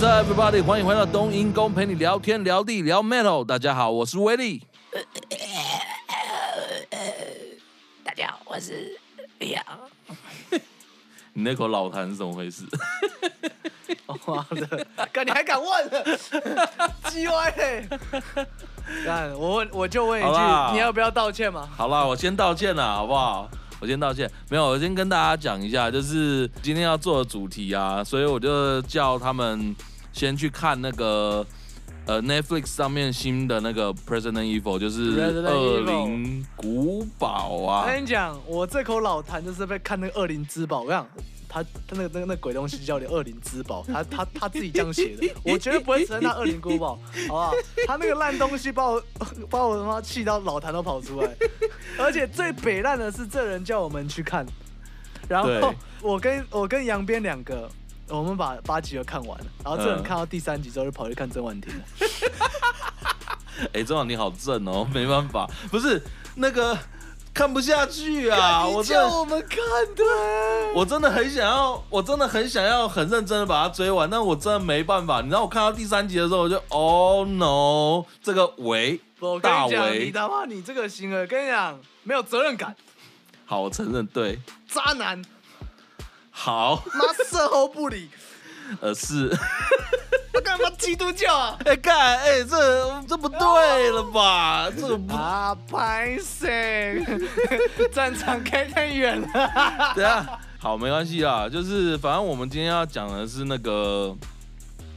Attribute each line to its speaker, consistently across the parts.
Speaker 1: Up, everybody？欢迎回到冬阴功，陪你聊天聊地聊 Metal。大家好，我是威力。
Speaker 2: 大家好，我是李阳。
Speaker 1: 你那口老痰是怎么回事？
Speaker 2: 妈的！哥你还敢问？鸡歪嘞！干我问，我就问一句，你要不要道歉嘛？
Speaker 1: 好了，我先道歉了，好不好？我先道歉。没有，我先跟大家讲一下，就是今天要做的主题啊，所以我就叫他们先去看那个呃 Netflix 上面新的那个 President Evil，就是恶灵古堡啊。
Speaker 2: 我跟你讲，我这口老痰就是被看那个恶灵之宝，我想。他他那个那个那鬼东西叫你恶灵之宝，他他他自己这样写的，我绝对不会承认他恶灵古堡，好不好？他那个烂东西把我把我他妈气到老痰都跑出来，而且最北烂的是这人叫我们去看，然后 我跟我跟杨边两个，我们把八集都看完了，然后这人看到第三集之后就跑去看曾婉婷了。
Speaker 1: 哎，曾婉婷好正哦，没办法，不是那个。看不下去啊！我
Speaker 2: 叫我们看的，
Speaker 1: 我真的很想要，我真的很想要很认真的把它追完，但我真的没办法。你知道我看到第三集的时候，我就 Oh no！这个维大维，
Speaker 2: 你他妈你这个行为，跟你讲没有责任感。
Speaker 1: 好，我承认对。
Speaker 2: 渣男。
Speaker 1: 好。
Speaker 2: 妈事后不理。
Speaker 1: 呃是。
Speaker 2: 干嘛基督教啊？
Speaker 1: 哎干哎，这这不对了吧？这个不
Speaker 2: 啊，拍谁？战场开太远了。
Speaker 1: 对啊，好，没关系啦，就是反正我们今天要讲的是那个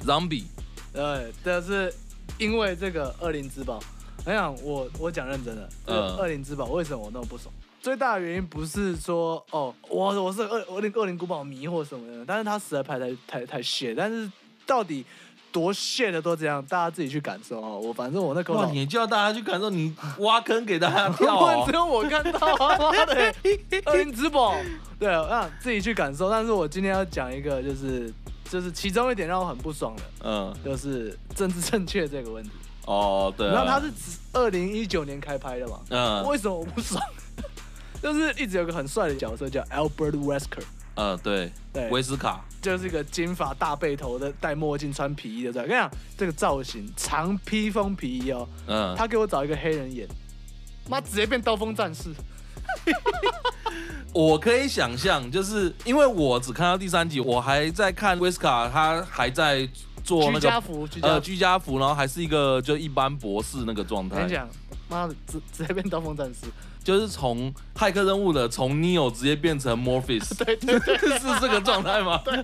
Speaker 1: Zombie。
Speaker 2: 对，但是因为这个恶灵之宝，我想我我讲认真的，呃，恶灵之宝为什么我那么不爽？最大的原因不是说哦，我我是恶恶灵恶灵古堡迷或什么的，但是他实在拍太太太血，但是到底。多谢的都这样，大家自己去感受哦。我反正我那口老，
Speaker 1: 你叫大家去感受，你挖坑给大家跳哦。
Speaker 2: 只有我看到，妈的，恶灵之宝。对，让自己去感受。但是我今天要讲一个，就是就是其中一点让我很不爽的，嗯，就是政治正确这个问题。
Speaker 1: 哦，对。
Speaker 2: 然后他是二零一九年开拍的嘛，嗯，为什么我不爽？就是一直有个很帅的角色叫 Albert Wesker。
Speaker 1: 呃，对对，维斯卡
Speaker 2: 就是一个金发大背头的，戴墨镜穿皮衣的。这样，跟你讲，这个造型长披风皮衣哦，嗯，他给我找一个黑人演，妈直接变刀锋战士。
Speaker 1: 我可以想象，就是因为我只看到第三集，我还在看维斯卡，他还在做那个
Speaker 2: 居家服，
Speaker 1: 呃，居家服，然后还是一个就一般博士那个状态。
Speaker 2: 我跟你讲，妈的，直直接变刀锋战士。
Speaker 1: 就是从骇客任务的从 Neo 直接变成 Morpheus，
Speaker 2: 对对 对，
Speaker 1: 是这个状态吗？
Speaker 2: 对，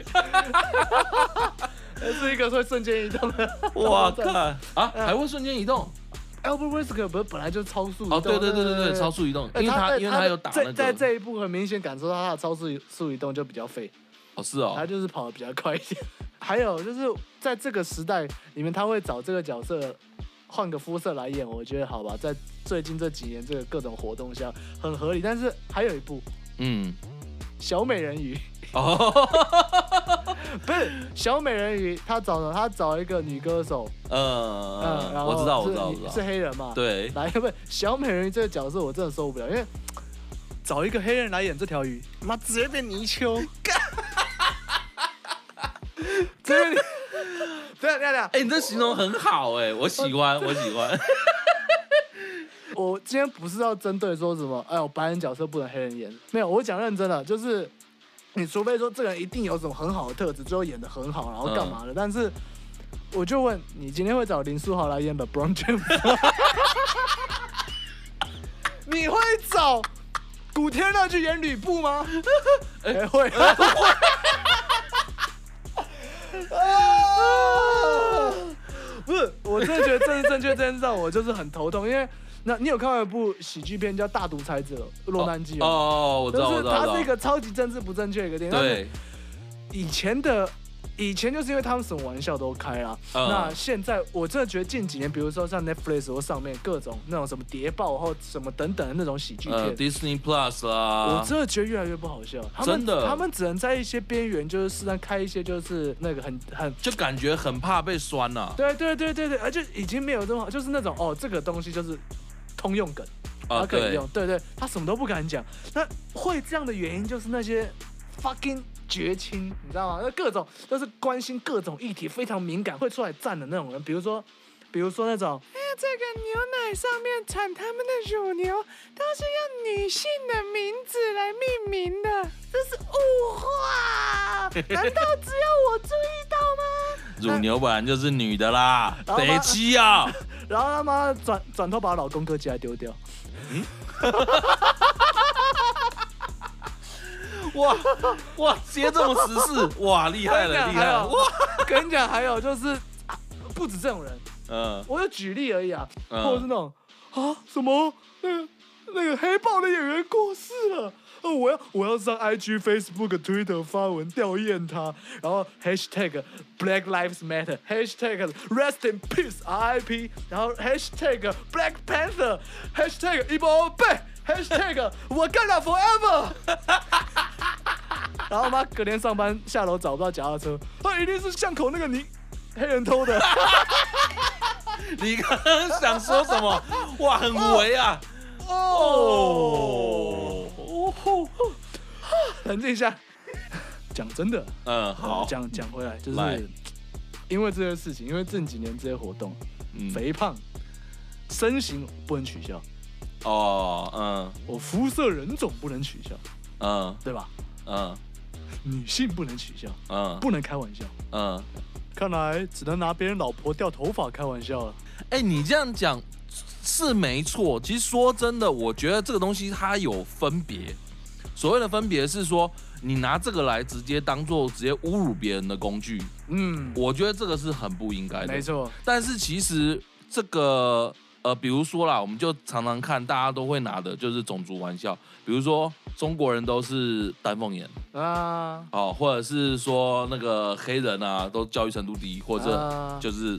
Speaker 2: 是一个会瞬间移动的。
Speaker 1: 哇靠！啊，还会瞬间移动
Speaker 2: ？Albert Wesker 不是本来就超速移动？
Speaker 1: 哦，对对对对对，超速移动，因为他因为他有打那个。
Speaker 2: 在这一步很明显感受到他的超速速移动就比较废。
Speaker 1: 哦，是哦，
Speaker 2: 他就是跑的比较快一点。还有就是在这个时代里面，他会找这个角色。换个肤色来演，我觉得好吧，在最近这几年这个各种活动下很合理。但是还有一部，嗯，小美人鱼哦，不是小美人鱼，他找了他找一个女歌手，嗯
Speaker 1: 嗯，然后我知道我知道我知道。
Speaker 2: 是黑人嘛，
Speaker 1: 对，
Speaker 2: 来不是小美人鱼这个角色我真的受不了，因为找一个黑人来演这条鱼，妈直接变泥鳅，真的。对，亮亮，
Speaker 1: 哎，你这形容很好，哎，我喜欢，我喜欢。
Speaker 2: 我今天不是要针对说什么，哎呦，白人角色不能黑人演，没有，我讲认真的，就是你除非说这个人一定有什么很好的特质，最后演的很好，然后干嘛的，嗯、但是我就问你，今天会找林书豪来演的 LeBron James 吗？你会找古天乐去演吕布吗？哎、欸，会。啊！不是，我真的觉得政治正确这件事让我就是很头痛，因为那你有看过一部喜剧片叫《大独裁者》落难记
Speaker 1: 哦，哦，我知道，
Speaker 2: 就是它是一个超级政治不正确的一个电影。对，以前的。以前就是因为他们什么玩笑都开啊，嗯、那现在我真的觉得近几年，比如说像 Netflix 或上面各种那种什么谍报或什么等等的那种喜剧片、呃、
Speaker 1: Disney Plus 啦，
Speaker 2: 我真的觉得越来越不好笑。
Speaker 1: 真的，
Speaker 2: 他们只能在一些边缘，就是适当开一些，就是那个很很
Speaker 1: 就感觉很怕被酸呐、啊。
Speaker 2: 对对对对对，而且已经没有这么好，就是那种哦，这个东西就是通用梗，他可以用。对，对对，他什么都不敢讲。那会这样的原因就是那些。Fucking 绝亲，你知道吗？那各种都是关心各种议题，非常敏感，会出来站的那种人。比如说，比如说那种，哎，这个牛奶上面产他们的乳牛，都是用女性的名字来命名的，这是物化，难道只有我注意到吗？
Speaker 1: 乳牛本来就是女的啦，北七啊！
Speaker 2: 然后他妈转转头把老公哥起来丢掉。嗯。
Speaker 1: 哇哇，接这种时事，哇，厉害了，厉害了！哇，
Speaker 2: 跟你讲，还有就是，不止这种人，嗯，我就举例而已啊，嗯、或者是那种啊什么，那个那个黑豹的演员过世了，哦，我要我要上 IG、Facebook、Twitter 发文吊唁他，然后 Hashtag Black Lives Matter，Hashtag Rest in Peace RIP，然后 Hashtag Black Panther，Hashtag Ebo Bay。Hashtag 我干了 Forever，然后妈隔天上班下楼找不到脚踏车，他一定是巷口那个你黑人偷的。
Speaker 1: 你刚刚想说什么？哇，很围啊！哦，
Speaker 2: 冷静一下，讲真的，
Speaker 1: 嗯，好，
Speaker 2: 讲讲回来，就是因为这些事情，因为这几年这些活动，嗯，肥胖、身形不能取消。
Speaker 1: 哦，嗯，
Speaker 2: 我肤色人种不能取笑，
Speaker 1: 嗯，
Speaker 2: 对吧？
Speaker 1: 嗯，
Speaker 2: 女性不能取笑，
Speaker 1: 嗯，
Speaker 2: 不能开玩笑，
Speaker 1: 嗯，
Speaker 2: 看来只能拿别人老婆掉头发开玩笑了。
Speaker 1: 哎，你这样讲是没错。其实说真的，我觉得这个东西它有分别。所谓的分别是说，你拿这个来直接当做直接侮辱别人的工具，
Speaker 2: 嗯，
Speaker 1: 我觉得这个是很不应该的。
Speaker 2: 没错。
Speaker 1: 但是其实这个。呃，比如说啦，我们就常常看大家都会拿的就是种族玩笑，比如说中国人都是丹凤眼
Speaker 2: 啊，
Speaker 1: 哦，或者是说那个黑人啊都教育程度低，或者就是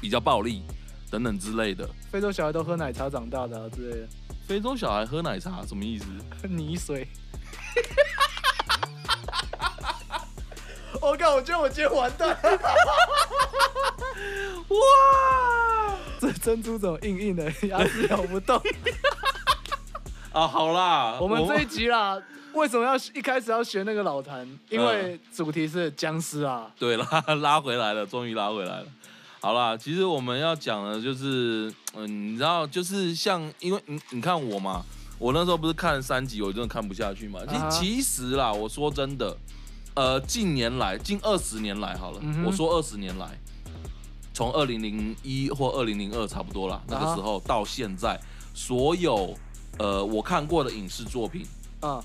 Speaker 1: 比较暴力等等之类的。
Speaker 2: 非洲小孩都喝奶茶长大的啊之类的。
Speaker 1: 非洲小孩喝奶茶什么意思？
Speaker 2: 泥水。我靠！我觉得我今天完蛋。哇！这珍珠怎么硬硬的，牙齿咬不动。
Speaker 1: 啊，好啦，
Speaker 2: 我们这一集啦，为什么要一开始要学那个老谭？因为主题是僵尸啊。
Speaker 1: 对啦，拉回来了，终于拉回来了。好啦，其实我们要讲的就是，嗯，你知道，就是像，因为你你看我嘛，我那时候不是看了三集，我真的看不下去嘛。其实其实啦，我说真的。呃，近年来，近二十年来，好了，嗯、我说二十年来，从二零零一或二零零二差不多啦，那个时候到现在，所有呃我看过的影视作品，
Speaker 2: 啊，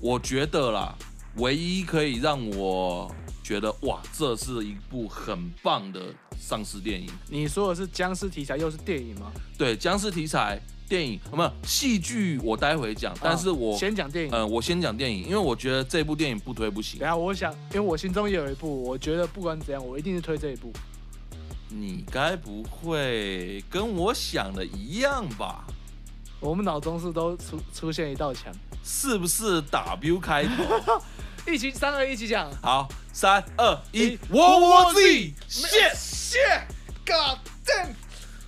Speaker 1: 我觉得啦，唯一可以让我觉得哇，这是一部很棒的丧尸电影。
Speaker 2: 你说的是僵尸题材又是电影吗？
Speaker 1: 对，僵尸题材。电影有没有戏剧？我待会讲，但是我
Speaker 2: 先讲电影。
Speaker 1: 嗯，我先讲电影，因为我觉得这部电影不推不行。
Speaker 2: 等下，我想，因为我心中也有一部，我觉得不管怎样，我一定是推这一部。
Speaker 1: 你该不会跟我想的一样吧？
Speaker 2: 我们脑中是都出出现一道墙，
Speaker 1: 是不是 W 开头？
Speaker 2: 一起三二一起讲。
Speaker 1: 好，三二一，World War
Speaker 2: Z，shit，shit，God damn。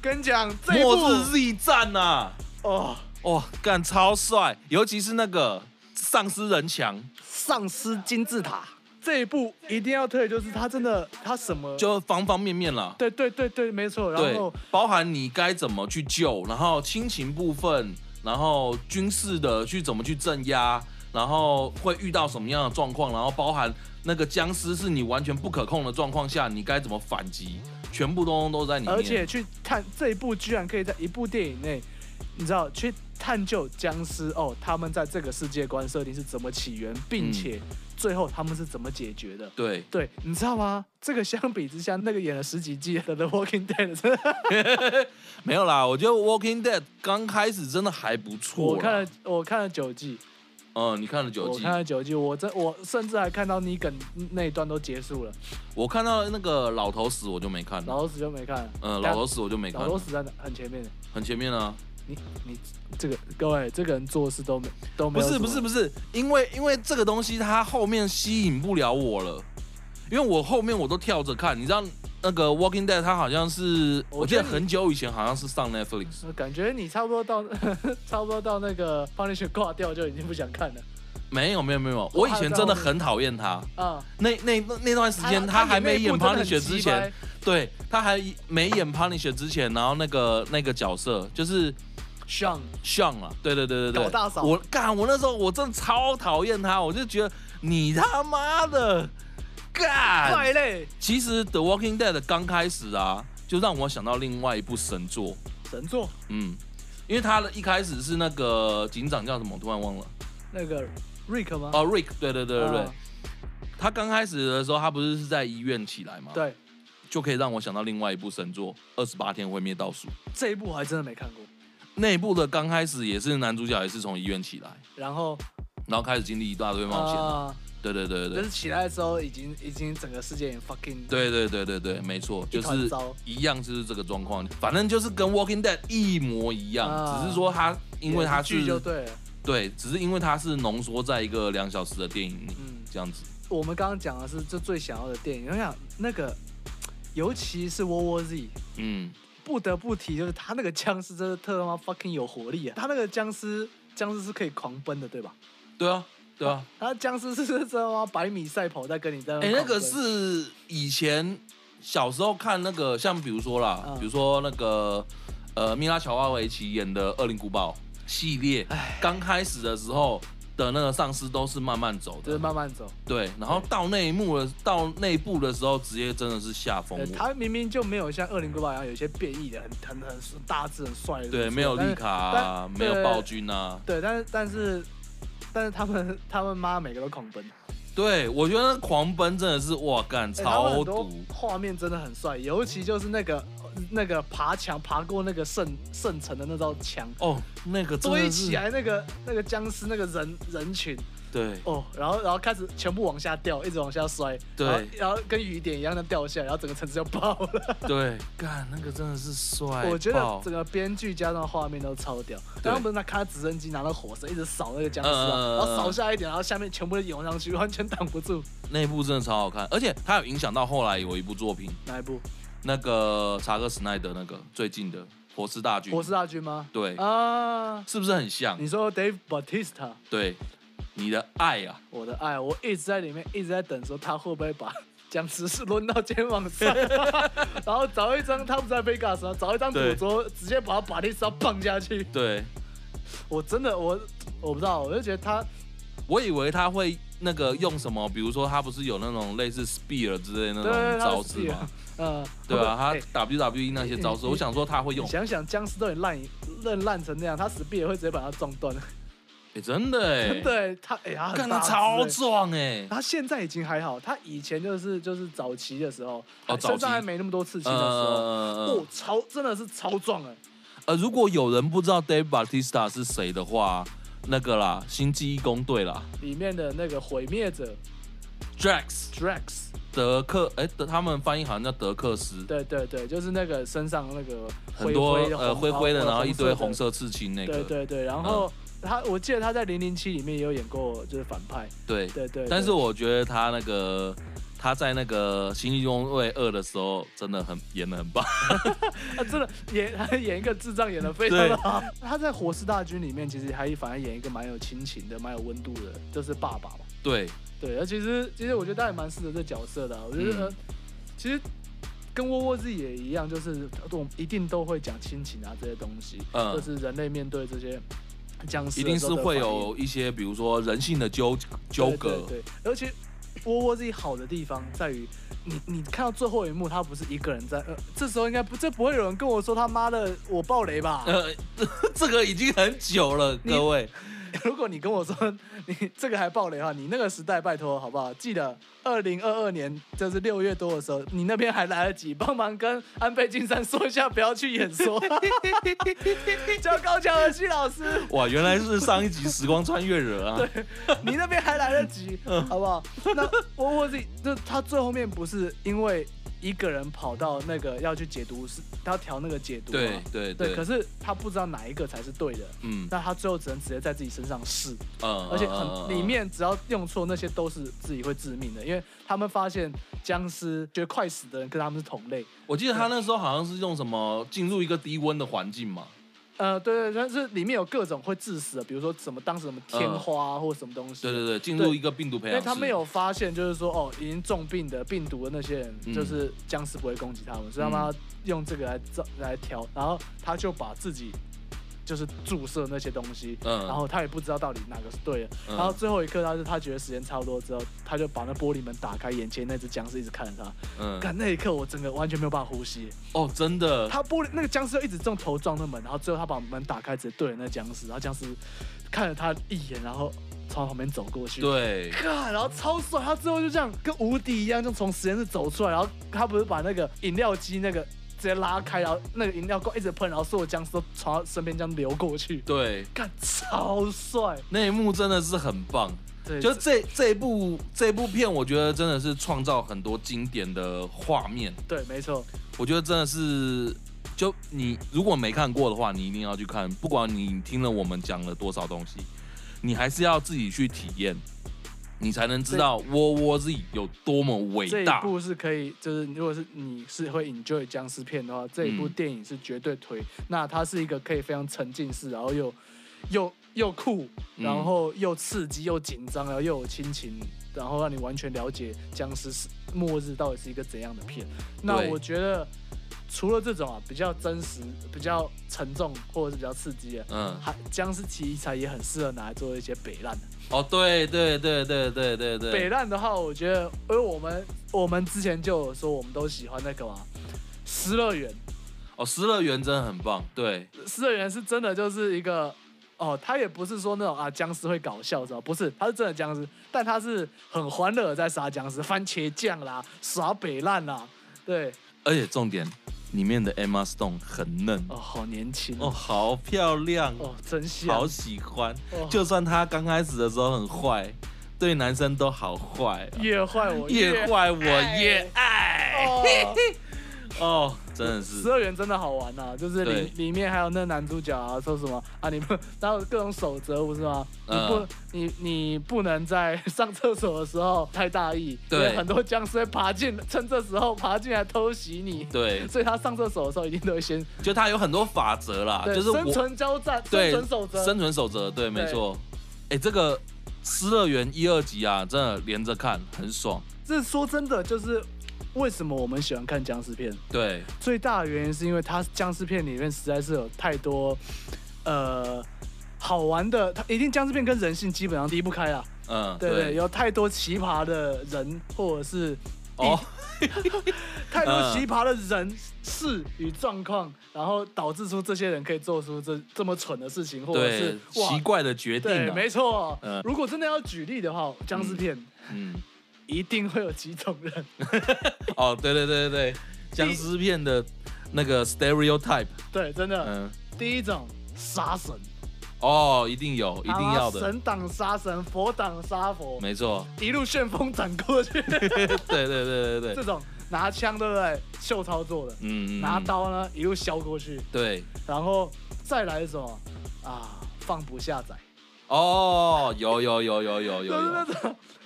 Speaker 2: 跟你讲，
Speaker 1: 末日 Z 战呐、啊！
Speaker 2: 哦
Speaker 1: 哦，干超帅，尤其是那个丧尸人墙、
Speaker 2: 丧尸金字塔这一步一定要推，就是他真的他什么
Speaker 1: 就方方面面了。
Speaker 2: 对对对对，没错。然后
Speaker 1: 包含你该怎么去救，然后亲情部分，然后军事的去怎么去镇压，然后会遇到什么样的状况，然后包含那个僵尸是你完全不可控的状况下，你该怎么反击。全部都都在里面，
Speaker 2: 而且去看这一部居然可以在一部电影内，你知道去探究僵尸哦，他们在这个世界观设定是怎么起源，并且最后他们是怎么解决的？
Speaker 1: 对
Speaker 2: 对，你知道吗？这个相比之下，那个演了十几季的《The Walking Dead》真的
Speaker 1: 没有啦。我觉得《Walking Dead》刚开始真的还不错。
Speaker 2: 我看了，我看了九季。
Speaker 1: 嗯，你看了九季？
Speaker 2: 我看了九季，我这我甚至还看到尼梗那一段都结束了。
Speaker 1: 我看到那个老头死，我就没看了。
Speaker 2: 老头死就没看。
Speaker 1: 嗯，老头死我就没看。
Speaker 2: 老头死在很前面。
Speaker 1: 很前面啊！
Speaker 2: 你你这个各位，这个人做事都没都。
Speaker 1: 不是不是不是，因为因为这个东西它后面吸引不了我了，因为我后面我都跳着看，你知道。那个《Walking Dead》它好像是，我记得很久以前好像是上 Netflix。
Speaker 2: 感觉你差不多到，差不多到那个 Punisher 挂掉就已经不想看了。
Speaker 1: 没有没有没有，我以前真的很讨厌他。
Speaker 2: 嗯，
Speaker 1: 那那那段时间他还没演 Punisher 之前，对，他还没演 Punisher 之前，然后那个那个角色就是
Speaker 2: Sean
Speaker 1: Sean 啊，对对对对对，
Speaker 2: 搞大嫂。
Speaker 1: 我干，我那时候我真的超讨厌他，我就觉得你他妈的干
Speaker 2: 快嘞。
Speaker 1: 其实 The Walking Dead 刚开始啊，就让我想到另外一部神作。
Speaker 2: 神作？
Speaker 1: 嗯，因为他的一开始是那个警长叫什么，我突然忘了。
Speaker 2: 那个 Rick 吗？
Speaker 1: 哦，Rick，对对对对对。他刚开始的时候，他不是是在医院起来吗？
Speaker 2: 对。
Speaker 1: 就可以让我想到另外一部神作《二十八天毁灭倒数》。
Speaker 2: 这一部我还真的没看过。
Speaker 1: 那一部的刚开始也是男主角也是从医院起来，
Speaker 2: 然后，
Speaker 1: 然后开始经历一大堆冒险。啊、对对对对。
Speaker 2: 就是起来的时候，已经已经整个世界已经 fucking。
Speaker 1: 对对对对对，没错，就是一样，就是这个状况。反正就是跟《Walking Dead》一模一样，啊、只是说他因为他是
Speaker 2: 就对了，
Speaker 1: 对，只是因为他是浓缩在一个两小时的电影里，嗯，这样子。
Speaker 2: 我们刚刚讲的是就最想要的电影，我想那个，尤其是 World War Z，嗯。不得不提，就是他那个僵尸真的特他妈 fucking 有活力啊！他那个僵尸，僵尸是可以狂奔的，对吧？
Speaker 1: 对啊，对啊。
Speaker 2: 他僵尸是真的吗？百米赛跑在跟你在那。
Speaker 1: 哎、欸，那个是以前小时候看那个，像比如说啦，嗯、比如说那个呃，米拉乔瓦维奇演的《恶灵古堡》系列，刚开始的时候。的那个丧尸都是慢慢走的，
Speaker 2: 就是慢慢走。
Speaker 1: 对，然后到内幕了，到内部的时候，直接真的是下风。
Speaker 2: 他明明就没有像《恶灵古堡》一样有一些变异的，很很很大致、很帅的。
Speaker 1: 对，没有丽卡啊，没有暴君啊。
Speaker 2: 对，但是但是但是他们他们妈每个都狂奔。
Speaker 1: 对，我觉得狂奔真的是哇干超毒，
Speaker 2: 画面真的很帅，尤其就是那个。那个爬墙爬过那个圣圣城的那道墙
Speaker 1: 哦，那个
Speaker 2: 堆起来那个那个僵尸那个人人群，
Speaker 1: 对哦，
Speaker 2: 然后然后开始全部往下掉，一直往下摔，
Speaker 1: 对，
Speaker 2: 然后，然后跟雨点一样的掉下来，然后整个城市就爆了。
Speaker 1: 对，干那个真的是帅，
Speaker 2: 我觉得整个编剧加上画面都超屌。刚刚不是他开直升机拿到火神一直扫那个僵尸啊，呃、然后扫下一点，然后下面全部都涌上去，完全挡不住。
Speaker 1: 那一部真的超好看，而且它有影响到后来有一部作品，
Speaker 2: 哪一部？
Speaker 1: 那个查克史奈德那个最近的《活尸大军》，
Speaker 2: 活尸大军吗？
Speaker 1: 对啊，是不是很像？
Speaker 2: 你说 Dave Bautista？
Speaker 1: 对，你的爱啊，
Speaker 2: 我的爱，我一直在里面一直在等，说他会不会把 僵尸是抡到肩膀上，然后找一张他不在 Vegas 找一张赌桌，直接把他把那刀放下去。
Speaker 1: 对，
Speaker 2: 我真的我我不知道，我就觉得他，
Speaker 1: 我以为他会那个用什么，比如说他不是有那种类似 Spear 之类的那种招式吗？嗯，对啊，他 WWE 那些招式，我想说他会用。
Speaker 2: 想想僵尸都很烂，烂烂成那样，他死必也会直接把他撞断。
Speaker 1: 哎，真的哎，
Speaker 2: 真的，他哎呀，
Speaker 1: 干他超壮哎，
Speaker 2: 他现在已经还好，他以前就是就是早期的时候，身上还没那么多刺青的时候，哦，超真的是超壮哎。
Speaker 1: 呃，如果有人不知道 Dave Bautista 是谁的话，那个啦，星际义工队啦，
Speaker 2: 里面的那个毁灭者
Speaker 1: ，Drax，Drax。德克哎，德他们翻译好像叫德克斯。
Speaker 2: 对对对，就是那个身上那个
Speaker 1: 很多呃灰灰的，然后一堆红色刺青那个。
Speaker 2: 对对对，然后他我记得他在零零七里面也有演过，就是反派。
Speaker 1: 对
Speaker 2: 对对。
Speaker 1: 但是我觉得他那个他在那个《星际异攻队二》的时候真的很演的很棒。
Speaker 2: 他 真的演他演一个智障演的非常的好。他在《火势大军》里面其实还反而演一个蛮有亲情的、蛮有温度的，就是爸爸嘛。
Speaker 1: 对。
Speaker 2: 对，而其实其实我觉得他也蛮适合这角色的、啊。我觉得、嗯、其实跟窝窝自己也一样，就是我一定都会讲亲情啊这些东西。嗯，就是人类面对这些僵尸，
Speaker 1: 一定是会有一些，比如说人性的纠纠葛。
Speaker 2: 对，对，对，而且窝窝自己好的地方在于，你你看到最后一幕，他不是一个人在，呃，这时候应该不，这不会有人跟我说他妈的我爆雷吧？呃，
Speaker 1: 这个已经很久了，各位。
Speaker 2: 如果你跟我说你这个还爆雷的话，你那个时代拜托好不好？记得二零二二年就是六月多的时候，你那边还来得及帮忙跟安倍晋三说一下，不要去演说，叫高桥和希老师。
Speaker 1: 哇，原来是上一集时光穿越惹啊！
Speaker 2: 对，你那边还来得及，好不好？那我我自己就他最后面不是因为。一个人跑到那个要去解毒，是他要调那个解毒嘛？
Speaker 1: 对对对。
Speaker 2: 可是他不知道哪一个才是对的。嗯。那他最后只能直接在自己身上试。嗯。而且很里面只要用错，那些都是自己会致命的，因为他们发现僵尸觉得快死的人跟他们是同类。
Speaker 1: 我记得他那时候好像是用什么进入一个低温的环境嘛。
Speaker 2: 呃，对对，但是里面有各种会致死的，比如说什么当时什么天花、啊、或什么东西。
Speaker 1: 对对对，进入一个病毒培养。因为
Speaker 2: 他们有发现，就是说哦，已经重病的病毒的那些人，嗯、就是僵尸不会攻击他们，所以他们要用这个来造来调，然后他就把自己。就是注射那些东西，嗯，然后他也不知道到底哪个是对的，嗯、然后最后一刻，他是他觉得时间差不多之后，他就把那玻璃门打开，眼前那只僵尸一直看着他，嗯，看那一刻我整个完全没有办法呼吸，
Speaker 1: 哦，真的，
Speaker 2: 他玻璃那个僵尸一直用头撞那门，然后最后他把门打开，直接对着那僵尸，然后僵尸看了他一眼，然后从旁边走过去，
Speaker 1: 对，
Speaker 2: 看，然后超帅，他最后就这样跟无敌一样，就从实验室走出来，然后他不是把那个饮料机那个。直接拉开，然后那个饮料罐一直喷，然后所有僵尸都从他身边这样流过去。
Speaker 1: 对，
Speaker 2: 干超帅，
Speaker 1: 那一幕真的是很棒。对，就这这一部这一部片，我觉得真的是创造很多经典的画面。
Speaker 2: 对，没错。
Speaker 1: 我觉得真的是，就你如果没看过的话，你一定要去看。不管你听了我们讲了多少东西，你还是要自己去体验。你才能知道 World War Z 有多么伟大。
Speaker 2: 这一部是可以，就是如果是你是会 enjoy 僵尸片的话，这一部电影是绝对推。嗯、那它是一个可以非常沉浸式，然后又又又酷，然后又刺激又紧张，然后又有亲情，然后让你完全了解僵尸是末日到底是一个怎样的片。那我觉得除了这种啊比较真实、比较沉重或者是比较刺激的，嗯，还僵尸题材也很适合拿来做一些北烂的。
Speaker 1: 哦，对对对对对对对。
Speaker 2: 北烂的话，我觉得，因为我们我们之前就有说，我们都喜欢那个嘛，《失乐园》。
Speaker 1: 哦，《失乐园》真的很棒，对，《
Speaker 2: 失乐园》是真的就是一个，哦，他也不是说那种啊僵尸会搞笑，知道不是？他是真的僵尸，但他是很欢乐的在杀僵尸，番茄酱啦，耍北烂啦，对。
Speaker 1: 而且重点。里面的 Emma Stone 很嫩。
Speaker 2: 哦，好年轻。
Speaker 1: 哦，好漂亮。
Speaker 2: 哦，真香，
Speaker 1: 好喜欢。哦、就算她刚开始的时候很坏，对男生都好坏，
Speaker 2: 越坏我
Speaker 1: 越坏我越爱。哦。真的是，
Speaker 2: 十二元真的好玩呐、啊，就是里里面还有那男主角啊，说什么啊？你不，然后各种守则不是吗？你不，嗯、你你不能在上厕所的时候太大意，对，很多僵尸会爬进，趁这时候爬进来偷袭你，
Speaker 1: 对，
Speaker 2: 所以他上厕所的时候一定都会先，
Speaker 1: 就他有很多法则啦，就是
Speaker 2: 生存交战，生存守则，
Speaker 1: 生存守则，对，没错。哎对，这个《尸乐园》一二集啊，真的连着看很爽。
Speaker 2: 这说真的就是。为什么我们喜欢看僵尸片？
Speaker 1: 对，
Speaker 2: 最大的原因是因为它僵尸片里面实在是有太多，呃，好玩的。它一定僵尸片跟人性基本上离不开啊。嗯，对对，对，有太多奇葩的人或者是哦，太多奇葩的人事与状况，然后导致出这些人可以做出这这么蠢的事情，或者是
Speaker 1: 奇怪的决定啊。
Speaker 2: 对，没错。嗯，如果真的要举例的话，僵尸片，嗯。嗯。一定会有几种人。
Speaker 1: 哦，对对对对对，僵尸片的那个 stereotype，
Speaker 2: 对，真的，嗯，第一种杀神，
Speaker 1: 哦，一定有，一定要的，
Speaker 2: 神挡杀神，佛挡杀佛，
Speaker 1: 没错，
Speaker 2: 一路旋风斩过去，对
Speaker 1: 对对对对，
Speaker 2: 这种拿枪对不对？秀操作的，嗯，拿刀呢一路削过去，
Speaker 1: 对，
Speaker 2: 然后再来什么？啊？放不下载，
Speaker 1: 哦，有有有有有有有。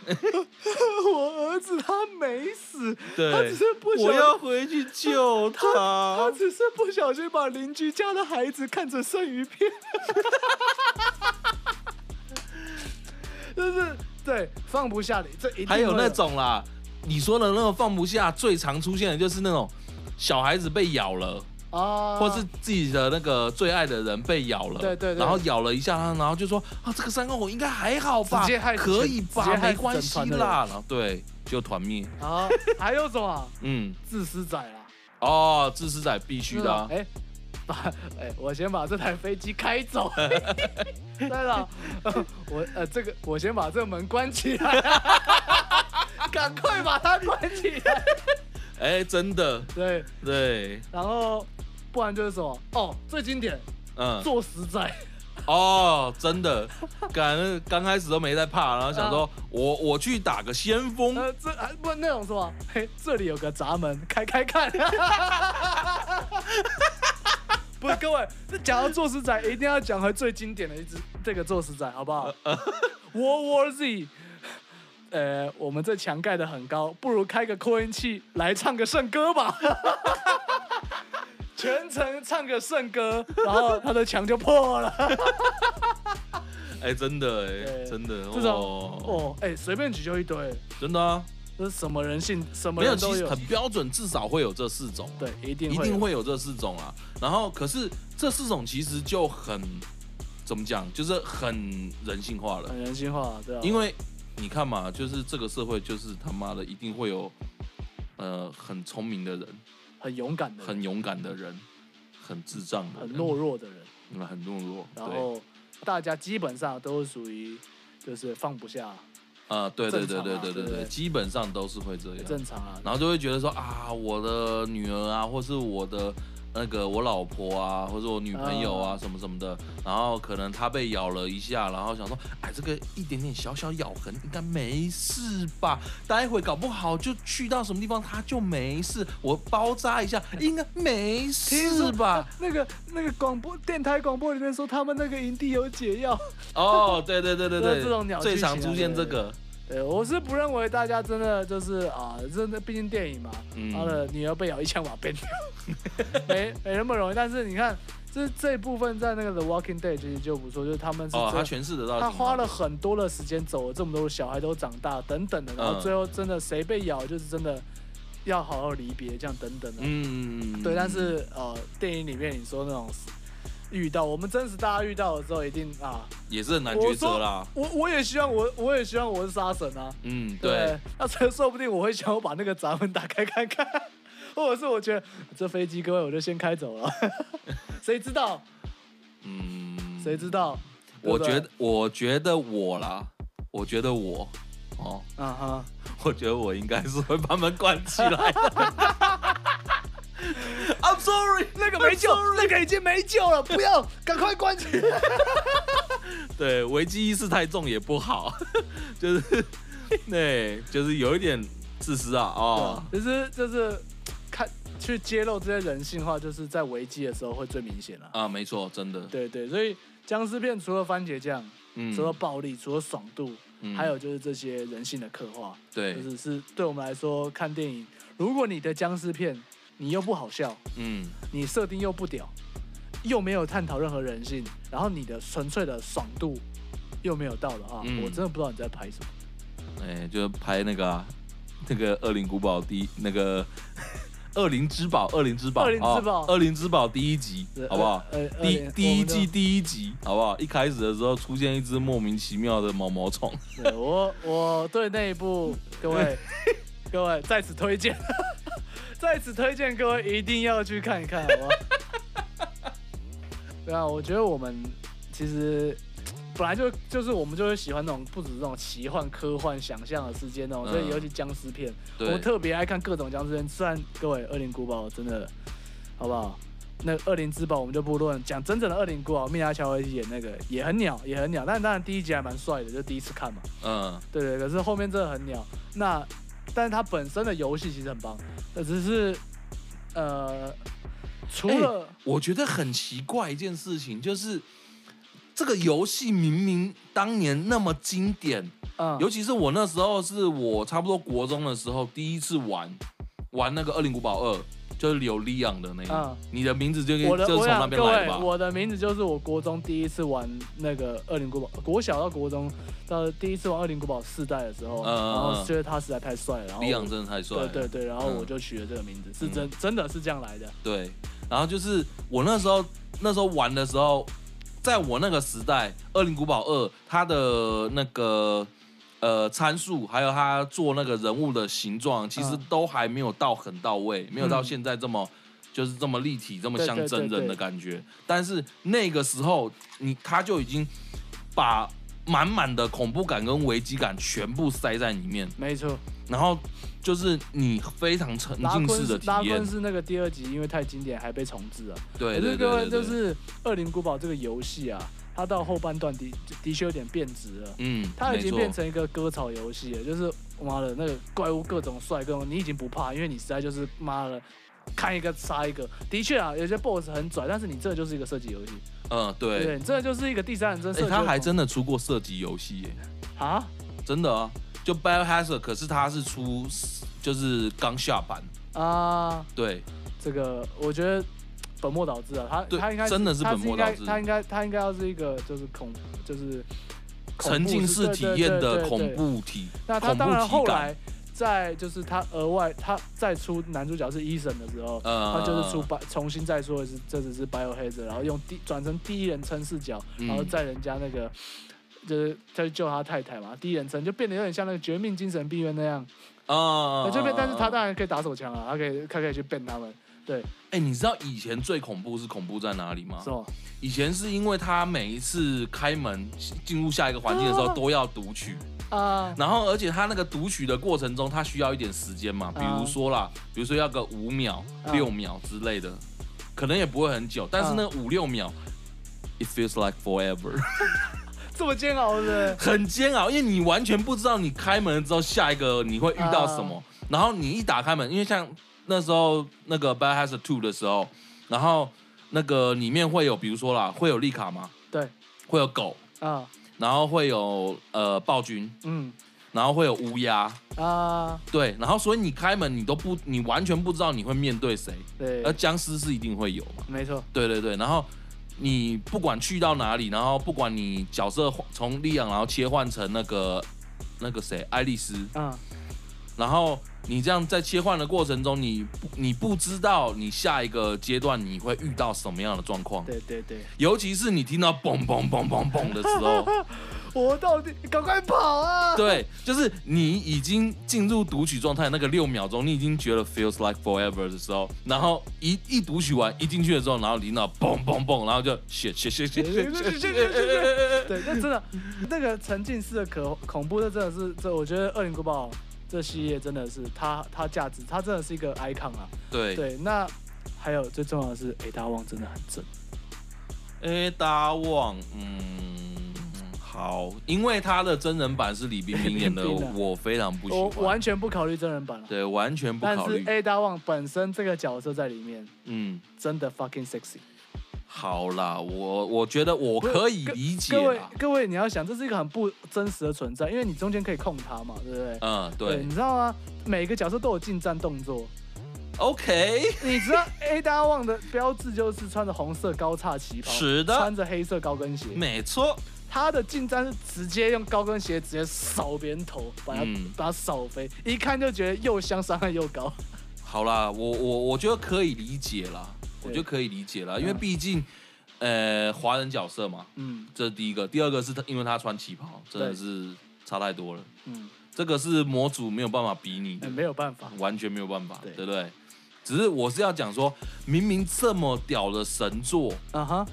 Speaker 2: 我儿子他没死，对他只是不小心，
Speaker 1: 我要回去救他，
Speaker 2: 他。他只是不小心把邻居家的孩子看成生鱼片。就是对，放不下你这一定
Speaker 1: 还有那种啦，你说的那种放不下，最常出现的就是那种小孩子被咬了。啊，或是自己的那个最爱的人被咬了，
Speaker 2: 对对对，
Speaker 1: 然后咬了一下他，然后就说啊，这个三公火应该还好吧，可以吧，没关系啦，然后对，就团灭。
Speaker 2: 啊，还有什么？嗯，自私仔啦。
Speaker 1: 哦，自私仔必须的。哎，
Speaker 2: 把哎，我先把这台飞机开走。对了，我呃，这个我先把这个门关起来，赶快把它关起来。
Speaker 1: 哎，真的，
Speaker 2: 对
Speaker 1: 对，
Speaker 2: 然后。不然就是什么？哦，最经典，嗯，做实在，
Speaker 1: 哦，真的，刚刚开始都没在怕，然后想说我我去打个先锋，呃，
Speaker 2: 这还不那种是吧？嘿，这里有个闸门，开开看，不是各位，这讲到做实在，一定要讲回最经典的一支，这个做实在好不好？World War Z，呃，我们这墙盖的很高，不如开个扩音器来唱个圣歌吧。全程唱个圣歌，然后他的墙就破了。
Speaker 1: 哎、欸，真的哎、欸，真的
Speaker 2: 这种哦，哎、哦，随、欸、便举就一堆，
Speaker 1: 真的啊，
Speaker 2: 这是什么人性，什么没有，
Speaker 1: 其实很标准，至少会有这四种，
Speaker 2: 对，一定
Speaker 1: 一定会有这四种啊。然后，可是这四种其实就很怎么讲，就是很人性化了，
Speaker 2: 很人性化，对啊，
Speaker 1: 因为你看嘛，就是这个社会就是他妈的一定会有呃很聪明的人，
Speaker 2: 很勇敢的，
Speaker 1: 很勇敢的人，很智障的，
Speaker 2: 很懦弱的人，
Speaker 1: 嗯，很懦弱，
Speaker 2: 然后。大家基本上都是属于，就是放不下，
Speaker 1: 啊，对对对对对对对，基本上都是会这样，
Speaker 2: 正常啊，
Speaker 1: 然后就会觉得说啊，我的女儿啊，或是我的。那个我老婆啊，或者我女朋友啊，什么什么的，然后可能她被咬了一下，然后想说，哎，这个一点点小小咬痕应该没事吧？待会搞不好就去到什么地方，她就没事。我包扎一下，应该没事吧？
Speaker 2: 那个那个广播电台广播里面说他们那个营地有解药。
Speaker 1: 哦，对对对对 对，
Speaker 2: 这种鸟
Speaker 1: 最常出现这个。
Speaker 2: 对，我是不认为大家真的就是啊，真的，毕竟电影嘛，他的女儿被咬一枪把它变掉，没没那么容易。但是你看，这这一部分在那个 The Walking Dead 其实就不错，就是他们是
Speaker 1: 哦，他诠释得到，
Speaker 2: 他花了很多的时间，走了这么多小孩都长大等等的，然后最后真的谁被咬，就是真的要好好离别，这样等等的。嗯，对。但是呃，电影里面你说那种。遇到我们真实大家遇到的时候，一定啊，
Speaker 1: 也是很难抉择啦。
Speaker 2: 我我也希望我我也希望我是杀神啊。
Speaker 1: 嗯，对。
Speaker 2: 那这说不定我会想我把那个闸门打开看看，或者是我觉得这飞机各位我就先开走了，谁知道？嗯，谁知道？
Speaker 1: 我觉得我觉得我啦，我觉得我哦，嗯哼，我觉得我应该是会把门关起来的。I'm sorry，
Speaker 2: 那个没救那个已经没救了，不要，赶快关起来。
Speaker 1: 对，危机意识太重也不好，就是，对，就是有一点自私啊，哦，
Speaker 2: 其实就是看去揭露这些人性化，就是在危机的时候会最明显了。
Speaker 1: 啊，没错，真的。
Speaker 2: 对对，所以僵尸片除了番茄酱，嗯，除了暴力，除了爽度，嗯，还有就是这些人性的刻画。
Speaker 1: 对，
Speaker 2: 就是是对我们来说看电影，如果你的僵尸片。你又不好笑，嗯，你设定又不屌，又没有探讨任何人性，然后你的纯粹的爽度又没有到的话，嗯、我真的不知道你在拍什么。
Speaker 1: 哎、欸，就拍那个、啊、那个《恶灵古堡》第一那个《恶灵之宝》《恶灵之宝》《恶灵之堡》《恶灵之宝》第一集，好不好？第第一季第一集，好不好？一开始的时候出现一只莫名其妙的毛毛虫。
Speaker 2: 我我对那一部各位 各位在此推荐。在此推荐各位一定要去看一看，好不好？对啊，我觉得我们其实本来就就是我们就会喜欢那种不止这种奇幻、科幻、想象的世界那种，所以尤其僵尸片，我们特别爱看各种僵尸片。虽然各位《恶灵古堡》真的好不好？那《恶灵之堡》我们就不论讲真正的《恶灵古堡》，蜜拉乔维奇演那个也很鸟，也很鸟。但当然第一集还蛮帅的，就第一次看嘛。嗯，对对。可是后面真的很鸟。那但是它本身的游戏其实很棒。那只是，呃，除了、欸、
Speaker 1: 我觉得很奇怪一件事情，就是这个游戏明明当年那么经典，嗯，尤其是我那时候是我差不多国中的时候第一次玩，玩那个《恶灵古堡二》。就是有利昂的那个，嗯、你的名字就我的就是从那边来的吧？
Speaker 2: 我的名字就是我国中第一次玩那个《恶灵古堡》，国小到国中到第一次玩《恶灵古堡》四代的时候，嗯、然后觉得他实在太帅了，然后利
Speaker 1: 昂真的太帅了，
Speaker 2: 对对对，然后我就取了这个名字，嗯、是真真的是这样来的。
Speaker 1: 对，然后就是我那时候那时候玩的时候，在我那个时代，《恶灵古堡二》它的那个。呃，参数还有他做那个人物的形状，其实都还没有到很到位，嗯、没有到现在这么就是这么立体，这么像真人的感觉。对对对对，但是那个时候，你他就已经把满满的恐怖感跟危机感全部塞在里面。
Speaker 2: 没错。
Speaker 1: 然后就是你非常沉浸式的体验。
Speaker 2: 拉昆是那个第二集，因为太经典，还被重置了。
Speaker 1: 对对对，对，对，对。
Speaker 2: 就是《恶灵古堡》这个游戏啊。它到后半段的的确有点变质了，嗯，他已经变成一个割草游戏了，就是妈的那个怪物各种帅，各种你已经不怕，因为你实在就是妈的看一个杀一个。的确啊，有些 BOSS 很拽，但是你这就是一个射击游戏，
Speaker 1: 嗯，对，
Speaker 2: 对，这就是一个第三人称射击。
Speaker 1: 他还真的出过射击游戏耶，
Speaker 2: 啊，
Speaker 1: 真的啊，就 Biohazard，可是他是出就是刚下版啊，对，
Speaker 2: 这个我觉得。本末倒置啊，他他应该
Speaker 1: 真的是本末倒置。
Speaker 2: 他应该他应该要是一个就是恐就是恐
Speaker 1: 沉浸式体验的
Speaker 2: 对对。对对
Speaker 1: 恐怖体，
Speaker 2: 那他当然
Speaker 1: 后
Speaker 2: 来在就是他额外他再出男主角是医生的时候，
Speaker 1: 呃
Speaker 2: 他就是出白重新再说一次这只是 Biohazard，然后用第转成第一人称视角，
Speaker 1: 嗯。
Speaker 2: 然后在人家那个就是再去救他太太嘛，第一人称就变得有点像那个绝命精神病院那样，
Speaker 1: 啊
Speaker 2: 那这边但是他当然可以打手枪啊，他可以他可以去变他们，对，
Speaker 1: 哎、你知道以前最恐怖是恐怖在哪
Speaker 2: 里吗？
Speaker 1: 以前是因为他每一次开门进入下一个环境的时候
Speaker 2: 啊
Speaker 1: 都要读取，
Speaker 2: 啊，
Speaker 1: 然后而且他那个读取的过程中，他需要一点时间嘛，比如说啦，比如说要个五秒、
Speaker 2: 啊。
Speaker 1: 六秒之类的，可能也不会很久，但是那五六秒，it feels like forever，
Speaker 2: 这么煎熬的，
Speaker 1: 很煎熬，因为你完全不知道你开门了之后下一个你会遇到什么，然后你一打开门，因为像那时候那个 Bad Has a Two 的时候，然后那个里面会有，比如说啦，会有丽卡吗，
Speaker 2: 对。
Speaker 1: 会有狗，
Speaker 2: 啊，
Speaker 1: 然后会有呃暴君，
Speaker 2: 嗯。
Speaker 1: 然后会有乌鸦，
Speaker 2: 啊，
Speaker 1: 对，然后所以你开门你都不，你完全不知道你会面对谁，
Speaker 2: 对。
Speaker 1: 而，僵尸是一定会有嘛，
Speaker 2: 没错，
Speaker 1: 对对对，然后你不管去到哪里，然后不管你角色换从利昂然后切换成那个那个谁爱丽丝，
Speaker 2: 嗯，
Speaker 1: 然后你这样在切换的过程中，你你不知道你下一个阶段你会遇到什么样的状况，
Speaker 2: 对对对，
Speaker 1: 尤其是你听到嘣嘣嘣嘣嘣的时候。
Speaker 2: 我到底赶快跑啊！
Speaker 1: 对，就是你已经进入读取状态那个六秒钟，你已经觉得 feels like forever 的时候，然后一一读取完一进去的时候，然后听到嘣嘣嘣，然后就 shit shit shit shit shit shit shit，
Speaker 2: 对，那真的那个沉浸式的可恐怖，这真的是这，我觉得《恶灵古堡》这系列真的是它它价值，它真的是一个 icon 啊。
Speaker 1: 对，
Speaker 2: 对，那还有最重要的是，A 大旺真的很正。
Speaker 1: A，大旺，嗯，好，因为他的真人版是李冰冰演的，我非常不喜
Speaker 2: 我
Speaker 1: 欢，
Speaker 2: 完全不考虑真人版了，
Speaker 1: 对，完全不
Speaker 2: 但是
Speaker 1: 考虑
Speaker 2: ，Ada Wong 本身这个角色在里面
Speaker 1: 嗯。
Speaker 2: 真的 fucking sexy。
Speaker 1: 好啦，我我觉得我可以理解
Speaker 2: 各位。各位，你要想，这是一个很不真实的存在，因为你中间可以控他嘛，对不对？
Speaker 1: 嗯，对
Speaker 2: 你知道吗？每个角色都有近战动作。
Speaker 1: ，OK，
Speaker 2: 你知道 A 大旺的标志就是穿着红色高叉旗袍，
Speaker 1: 是的
Speaker 2: 穿着黑色高跟鞋。
Speaker 1: 没错，
Speaker 2: 他的近战是直接用高跟鞋直接扫别人头，把他、
Speaker 1: 嗯
Speaker 2: 把他扫飞，一看就觉得又香，伤害又高。
Speaker 1: 好啦，我我我觉得可以理解啦，我
Speaker 2: 对。
Speaker 1: 觉得可以理解了，因为
Speaker 2: 嗯。
Speaker 1: 毕竟，呃，华人角色嘛，
Speaker 2: 嗯。
Speaker 1: 这是第一个，第二个是他，因为他穿旗袍，真的是差太多了，
Speaker 2: 嗯，
Speaker 1: 这个是模组没有办法比拟的
Speaker 2: 哎，没有办法。
Speaker 1: 完全没有办法，
Speaker 2: 对。
Speaker 1: 对不对？只是我是要讲说，明明这么屌的神作，
Speaker 2: 啊哈，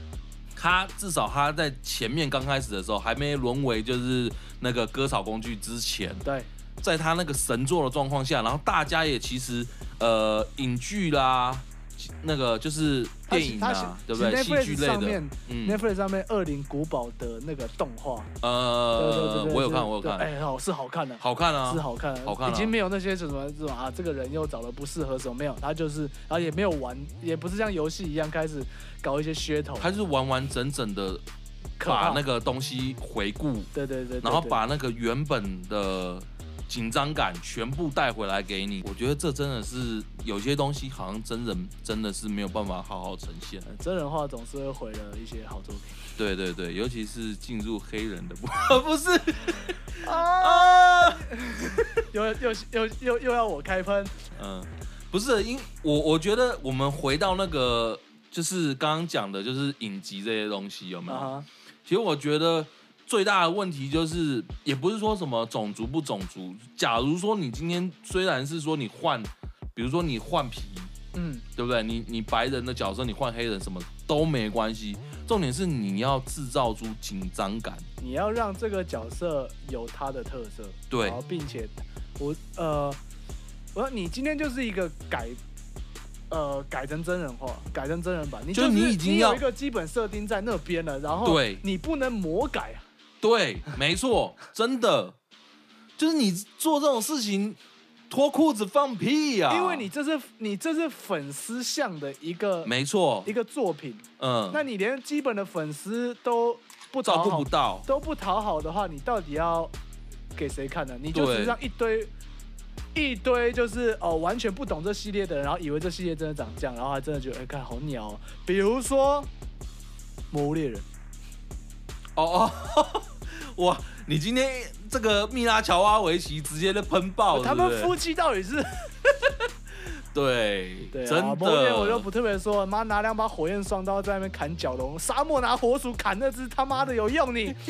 Speaker 1: 他至少他在前面刚开始的时候，还没沦为就是那个割草工具之前，
Speaker 2: 对，
Speaker 1: 在他那个神作的状况下，然后大家也其实呃影剧啦，那个就是电影
Speaker 2: 他
Speaker 1: 啊，对不对？
Speaker 2: 戏
Speaker 1: 剧类的
Speaker 2: ，Netflix 上面《恶灵古堡》的那个动画，
Speaker 1: 呃，我有看，我有看，
Speaker 2: 对哎，好是好看的，
Speaker 1: 好看啊
Speaker 2: 是，好看的，
Speaker 1: 好看啊。
Speaker 2: 已经没有那些什么这种啊，这个人又找了不适合什么没有，他就是，然后也没有玩，也不是像游戏一样开始搞一些噱头，
Speaker 1: 他就是完完整整的把那个东西回顾，
Speaker 2: 对对对，对
Speaker 1: 然
Speaker 2: 后
Speaker 1: 把那个原本的紧张感全部带回来给你。我觉得这真的是有些东西好像真人真的是没有办法好好呈现。
Speaker 2: 呃真人化总是会毁了一些好作品。
Speaker 1: 对对对，尤其是进入黑人的部分，不是。
Speaker 2: 啊，
Speaker 1: 啊，
Speaker 2: 又又又又又要我开喷，
Speaker 1: 嗯，不是，因我我觉得我们回到那个就是刚刚讲的，就是影集这些东西有没有？其实我觉得最大的问题就是，也不是说什么种族不种族。假如说你今天虽然是说你换，比如说你换皮，
Speaker 2: 嗯，
Speaker 1: 对不对？你你白人的角色你换黑人什么都没关系，重点是你要制造出紧张感。
Speaker 2: 你要让这个角色有他的特色，
Speaker 1: 对
Speaker 2: 然后并且我呃，我说你今天就是一个改。呃，改成真人化，改成真人版，你
Speaker 1: 就你已经要
Speaker 2: 有一个基本设定在那边了，然后
Speaker 1: 对
Speaker 2: 你不能魔改啊，
Speaker 1: 对，没错，真的，就是你做这种事情，脱裤子放屁呀、
Speaker 2: 因为你这是你这是粉丝向的一个
Speaker 1: 没错
Speaker 2: 一，个作品，
Speaker 1: 嗯，
Speaker 2: 那你连基本的粉丝都不讨好
Speaker 1: 照顾不，到，
Speaker 2: 都不讨好的话，你到底要给谁看呢？你就只是让一堆一堆就是哦完全不懂这系列的人，然后以为这系列真的长这样，然后还真的觉得哎看好鸟、哦，比如说《魔物猎人》
Speaker 1: 哦哦，哇！你今天这个蜜拉乔瓦维奇直接就喷爆，
Speaker 2: 他们夫妻到底是？
Speaker 1: 对，
Speaker 2: 对啊，
Speaker 1: 真的，
Speaker 2: 魔物猎人我就不特别说，妈拿两把火焰双刀在那边砍角龙，沙漠拿火鼠砍那只他妈的有用你？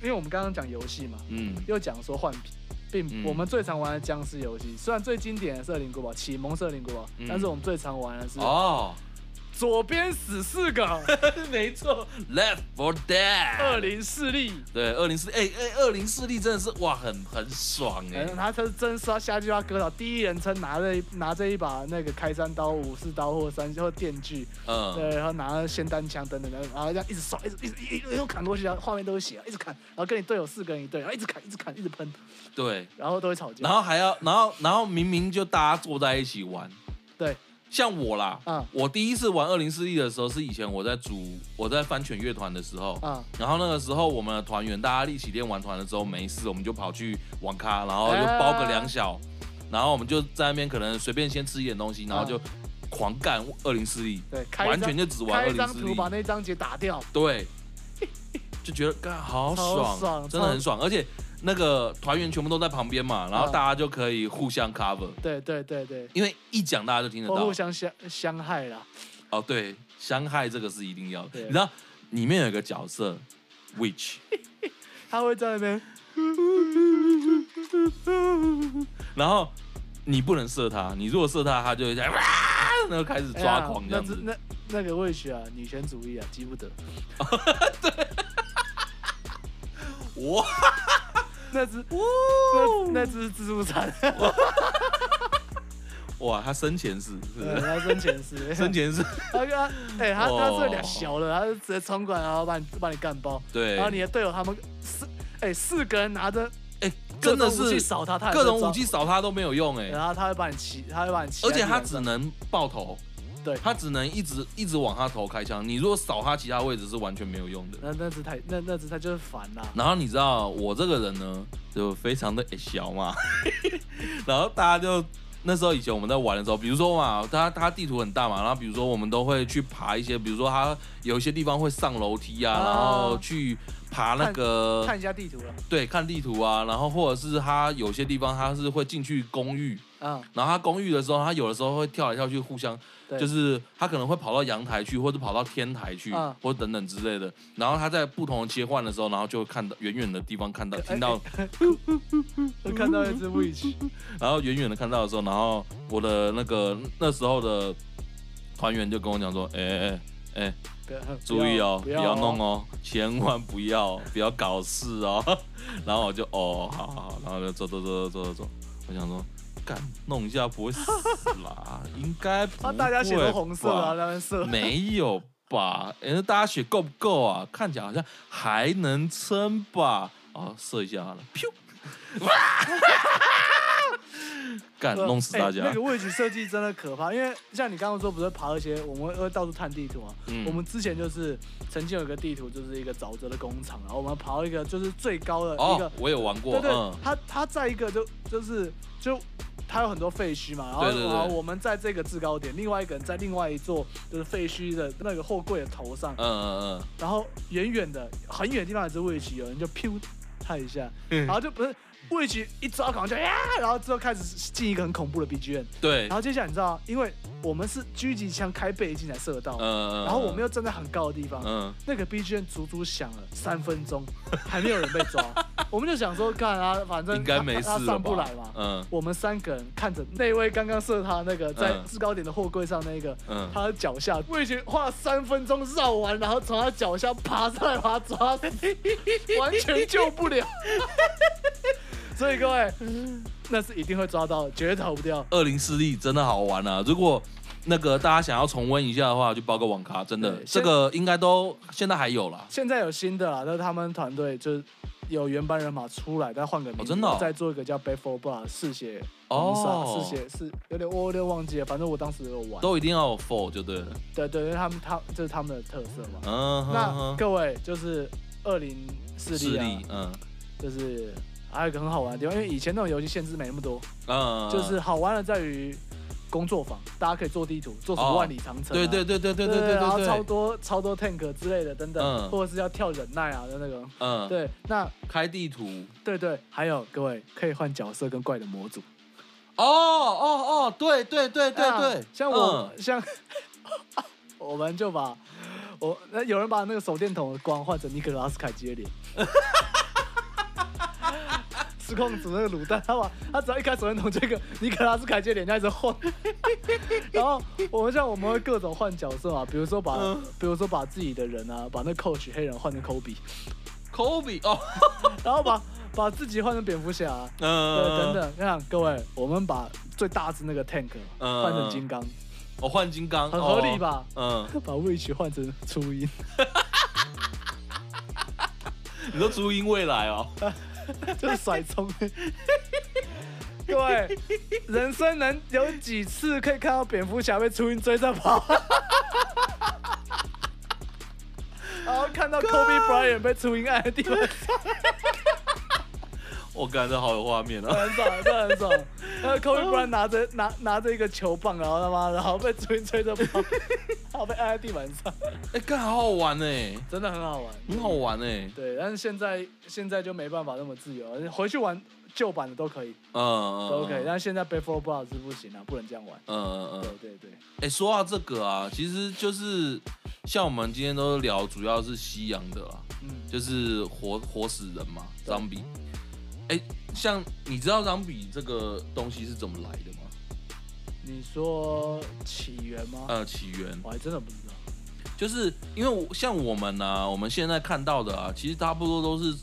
Speaker 2: 因为我们刚刚讲游戏嘛，嗯，又讲说换皮，并我们最常玩的僵尸游戏，虽然最经典的是恶灵古堡，启蒙是恶灵古堡，但是我们最常玩的是哦。左边死四个，
Speaker 1: 没错，Left for Dead，
Speaker 2: 二零四力，
Speaker 1: 对，二零四，哎哎，二零四力真的是哇，很很爽哎，
Speaker 2: 他他是真刷下句话割到第一人称拿着拿着一把那个开山刀、武士刀或三或电锯，嗯，对，然后拿着霰弹枪等等等，然后这样一直刷，一直一直一直砍过去，然后画面都会写，一直砍，然后跟你队友四个人一队，然后一直砍，一直砍，一直喷，
Speaker 1: 对，
Speaker 2: 然后都会吵架，
Speaker 1: 然后还要，然后然后明明就大家坐在一起玩，
Speaker 2: 对。
Speaker 1: 像我啦，嗯，我第一次玩二零四一的时候是以前我在组我在番犬乐团的时候，嗯，然后那个时候我们的团员大家一起练完团了之后没事，我们就跑去网咖，然后就包个两小，然后我们就在那边可能随便先吃一点东西，然后就狂干二零四一，对，完全就只玩恶灵势力，开一。
Speaker 2: 把那章节打掉，
Speaker 1: 对，就觉得干好爽，爽，真的很爽，而且。那个团员全部都在旁边嘛，然后大家就可以互相 cover。
Speaker 2: 对对对对，
Speaker 1: 因为一讲大家就听得到。
Speaker 2: 互相相相害啦。
Speaker 1: 哦，对，相害这个是一定要的。你知道里面有一个角色，Witch，
Speaker 2: 他会在那边，
Speaker 1: 然后你不能射他，你如果射他，他就会在哇，然后开始抓狂这样子。
Speaker 2: 那那个 Witch 啊，女权主义啊，记不得。
Speaker 1: 对。哇。
Speaker 2: 那只，那那只自助餐，
Speaker 1: 哇，他生前是，
Speaker 2: 是？他生前是，
Speaker 1: 生前是，
Speaker 2: 他跟他，哎，他他这俩小的，他就直接冲过来，然后把你把你干爆，
Speaker 1: 对，
Speaker 2: 然后你的队友他们四，哎，四个人拿着，
Speaker 1: 哎，真的是
Speaker 2: 武器扫他，他
Speaker 1: 各种武器扫他都没有用，哎，
Speaker 2: 然后他会把你骑，他会把你骑，
Speaker 1: 而且他只能爆头。
Speaker 2: 对，
Speaker 1: 他只能一直一直往他头开枪，你如果扫他其他位置是完全没有用的。
Speaker 2: 那那只太那那只他就是烦啦。
Speaker 1: 然后你知道我这个人呢，就非常的小嘛，然后大家就那时候以前我们在玩的时候，比如说嘛，他他地图很大嘛，然后比如说我们都会去爬一些，比如说他有一些地方会上楼梯啊，然后去爬那个
Speaker 2: 看，看一下地图了。
Speaker 1: 对，看地图啊，然后或者是他有些地方他是会进去公寓，嗯，然后他公寓的时候，他有的时候会跳来跳去互相。就是他可能会跑到阳台去，或者跑到天台去，嗯、或者等等之类的。然后他在不同的切换的时候，然后就会看到 远远的地方看到听到，
Speaker 2: 我看到一只 Witch。
Speaker 1: 然后远远的看到的时候，然后我的那个那时候的团员就跟我讲说：“哎哎哎，注意哦，不要，不要弄哦，千万不要，不要搞事哦。”然后我就哦，好好好，然后就走走走走走走。我想说。弄一下不会死啦，应该不会。
Speaker 2: 大家血都红色啊，那边射。
Speaker 1: 没有吧？哎，大家血够不够啊？看起来好像还能撑吧。哦，射一下好了，噗！哇！干，弄死大家。
Speaker 2: 那个位置设计真的可怕，因为像你刚刚说，不是爬一些，我们会到处探地图啊。嗯。我们之前就是曾经有一个地图，就是一个沼泽的工厂，然后我们爬一个就是最高的一个。
Speaker 1: 哦，我有玩过。
Speaker 2: 对对，它它在一个就就是就。它有很多废墟嘛，然后对对对，然后我们在这个制高点，另外一个人在另外一座就是废墟的那个货柜的头上，嗯嗯嗯，然后远远的很远的地方有只位置，有人就噗他一下，然后就不是。位置一抓，可能就呀，然后之后开始进一个很恐怖的 BGM。
Speaker 1: 对。
Speaker 2: 然后接下来你知道，因为我们是狙击枪开背镜才射到，嗯，然后我们又站在很高的地方，嗯，那个 BGM 足足响了三分钟，还没有人被抓。我们就想说，看啊，反正
Speaker 1: 应该没事
Speaker 2: 他上不来嘛。嗯。我们三个人看着那位刚刚射他那个在制高点的货柜上那个，嗯，他的脚下，魏局花了三分钟绕完，然后从他脚下爬上来把他抓死，完全救不了。所以各位，那是一定会抓到，绝对逃不掉。
Speaker 1: 恶灵势力真的好玩啊！如果那个大家想要重温一下的话，就包个网咖，真的，这个应该都现在还有啦。
Speaker 2: 现在有新的啦，但是他们团队就有原班人马出来，再换个名字，
Speaker 1: 哦、真的、哦，
Speaker 2: 再做一个叫 Back 4 Blood 嗜血狂杀，嗜血是有点我有点忘记了，反正我当时有玩。
Speaker 1: 都一定要有 Four 就对了。
Speaker 2: 对对，因为他们他这、就是他们的特色嘛。嗯。那各位就是二零势力啊，嗯，就是。还有一个很好玩的地方因为以前那种游戏限制没那么多
Speaker 1: 嗯
Speaker 2: 就是好玩的在于工作坊大家可以做地图做什么万里长城
Speaker 1: 对对对对对对对
Speaker 2: 然后超多超多 tank 之类的等等或者是要跳忍耐啊的那个
Speaker 1: 嗯。
Speaker 2: 对那
Speaker 1: 开地图。
Speaker 2: 对对还有各位可以换角色跟怪的模组。
Speaker 1: 哦哦哦对对对对
Speaker 2: 对。像我像 我们就把我那有人把那个手电筒的光换成尼克拉斯凯奇的脸。失控组那个卤蛋，他把他只要一开手电筒，这个尼可拉斯凯奇脸就开始晃。然后我们像我们会各种换角色啊，比如说把，比如说把自己的人啊，把那 coach 黑人换成 Kobe，Kobe 哦，然后把把自己换成蝙蝠侠，嗯，等等。你看各位，我们把最大只那个 tank 换成金刚，
Speaker 1: 我换金刚，
Speaker 2: 很合理吧？
Speaker 1: 嗯，
Speaker 2: 把 Witch 换成初音，
Speaker 1: 你说初音未来哦。
Speaker 2: 就是甩葱，对，人生能有几次可以看到蝙蝠侠被初音追着跑，然后看到 Kobe Bryant 被初音按在地板上，
Speaker 1: 我感觉好有画面啊，
Speaker 2: 很爽，真的很爽。然后 Kobe Bryant 拿着拿拿着一个球棒，然后他妈，然后被初音追着跑，然后被按在地板上。
Speaker 1: 哎，干好好玩哎，
Speaker 2: 真的很好玩，
Speaker 1: 很好玩哎。
Speaker 2: 对，但是现在现在就没办法那么自由，回去玩旧版的都可以，
Speaker 1: 嗯嗯，
Speaker 2: 都可以。但是现在 Back 4 Blood 是不行啊，不能这样玩。
Speaker 1: 嗯嗯嗯，
Speaker 2: 对对对。
Speaker 1: 哎，说到这个啊，其实就是像我们今天都聊，主要是西洋的啦，嗯，就是活活死人嘛，Zombie。哎，像你知道 Zombie 这个东西是怎么来的吗？
Speaker 2: 你说起源吗？
Speaker 1: 呃，起源，
Speaker 2: 我还真的不知道。
Speaker 1: 就是因为像我们呢、啊，我们现在看到的啊，其实差不多都是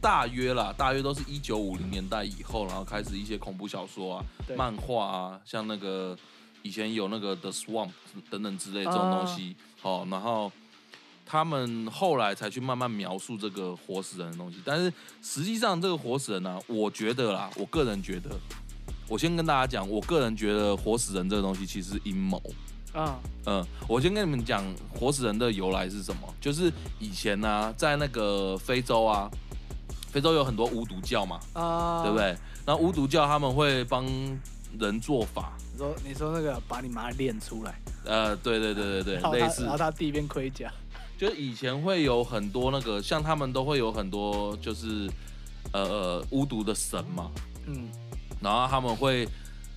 Speaker 1: 大约啦，大约都是一九五零年代以后，然后开始一些恐怖小说啊、漫画啊，像那个以前有那个 The Swamp 等等之类这种东西，哦，然后。他们后来才去慢慢描述这个活死人的东西，但是实际上这个活死人呢、啊，我觉得啦，我个人觉得，我先跟大家讲，我个人觉得活死人这个东西其实是阴谋。啊，嗯，我先跟你们讲活死人的由来是什么，就是以前呢、啊，在那个非洲啊，非洲有很多巫毒教嘛，啊，对不对？那巫毒教他们会帮人做法，
Speaker 2: 你说你说那个把你妈练出来，
Speaker 1: 呃，对对对对对，类似，
Speaker 2: 然后他第一遍盔甲。
Speaker 1: 就以前会有很多那个，像他们都会有很多，就是呃呃巫毒的神嘛，嗯，然后他们会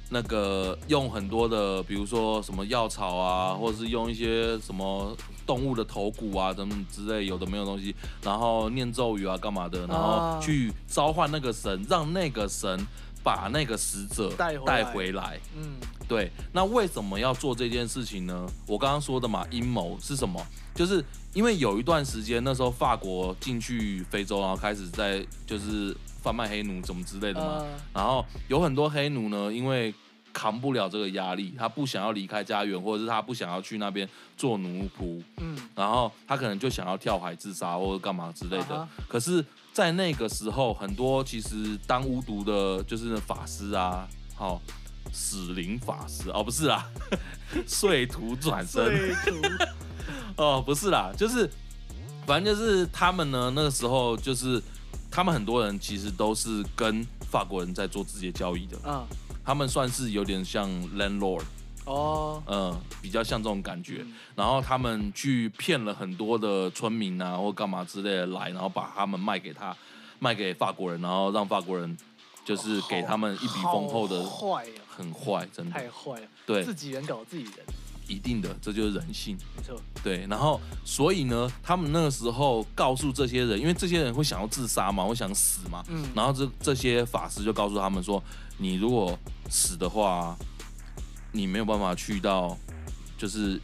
Speaker 1: 那个用很多的，比如说什么药草啊，或者是用一些什么动物的头骨啊等等之类有的没有东西，然后念咒语啊干嘛的，然后去召唤那个神，让那个神把那个死者带带回来，嗯，对。那为什么要做这件事情呢？我刚刚说的嘛，阴谋是什么？就是因为有一段时间，那时候法国进去非洲，然后开始在就是贩卖黑奴怎么之类的嘛。Uh. 然后有很多黑奴呢，因为扛不了这个压力，他不想要离开家园，或者是他不想要去那边做奴仆。嗯。然后他可能就想要跳海自杀或者干嘛之类的。Uh. 可是，在那个时候，很多其实当巫毒的，就是法师啊，好死灵法师哦，不是啦，碎徒转身。哦，不是啦，就是，反正就是他们呢，那个时候就是他们很多人其实都是跟法国人在做直接交易的，啊，他们算是有点像 landlord，哦，嗯，比较像这种感觉，然后他们去骗了很多的村民啊，或干嘛之类的来，然后把他们卖给他，卖给法国人，然后让法国人就是给他们一笔丰厚的，
Speaker 2: 坏，
Speaker 1: 很坏，真的
Speaker 2: 太坏了，
Speaker 1: 对，
Speaker 2: 自己人搞自己人。
Speaker 1: 一定的，这就是人性。
Speaker 2: 没错，
Speaker 1: 对。然后，所以呢，他们那个时候告诉这些人，因为这些人会想要自杀嘛，会想死嘛。嗯。然后这这些法师就告诉他们说：“你如果死的话，你没有办法去到，就是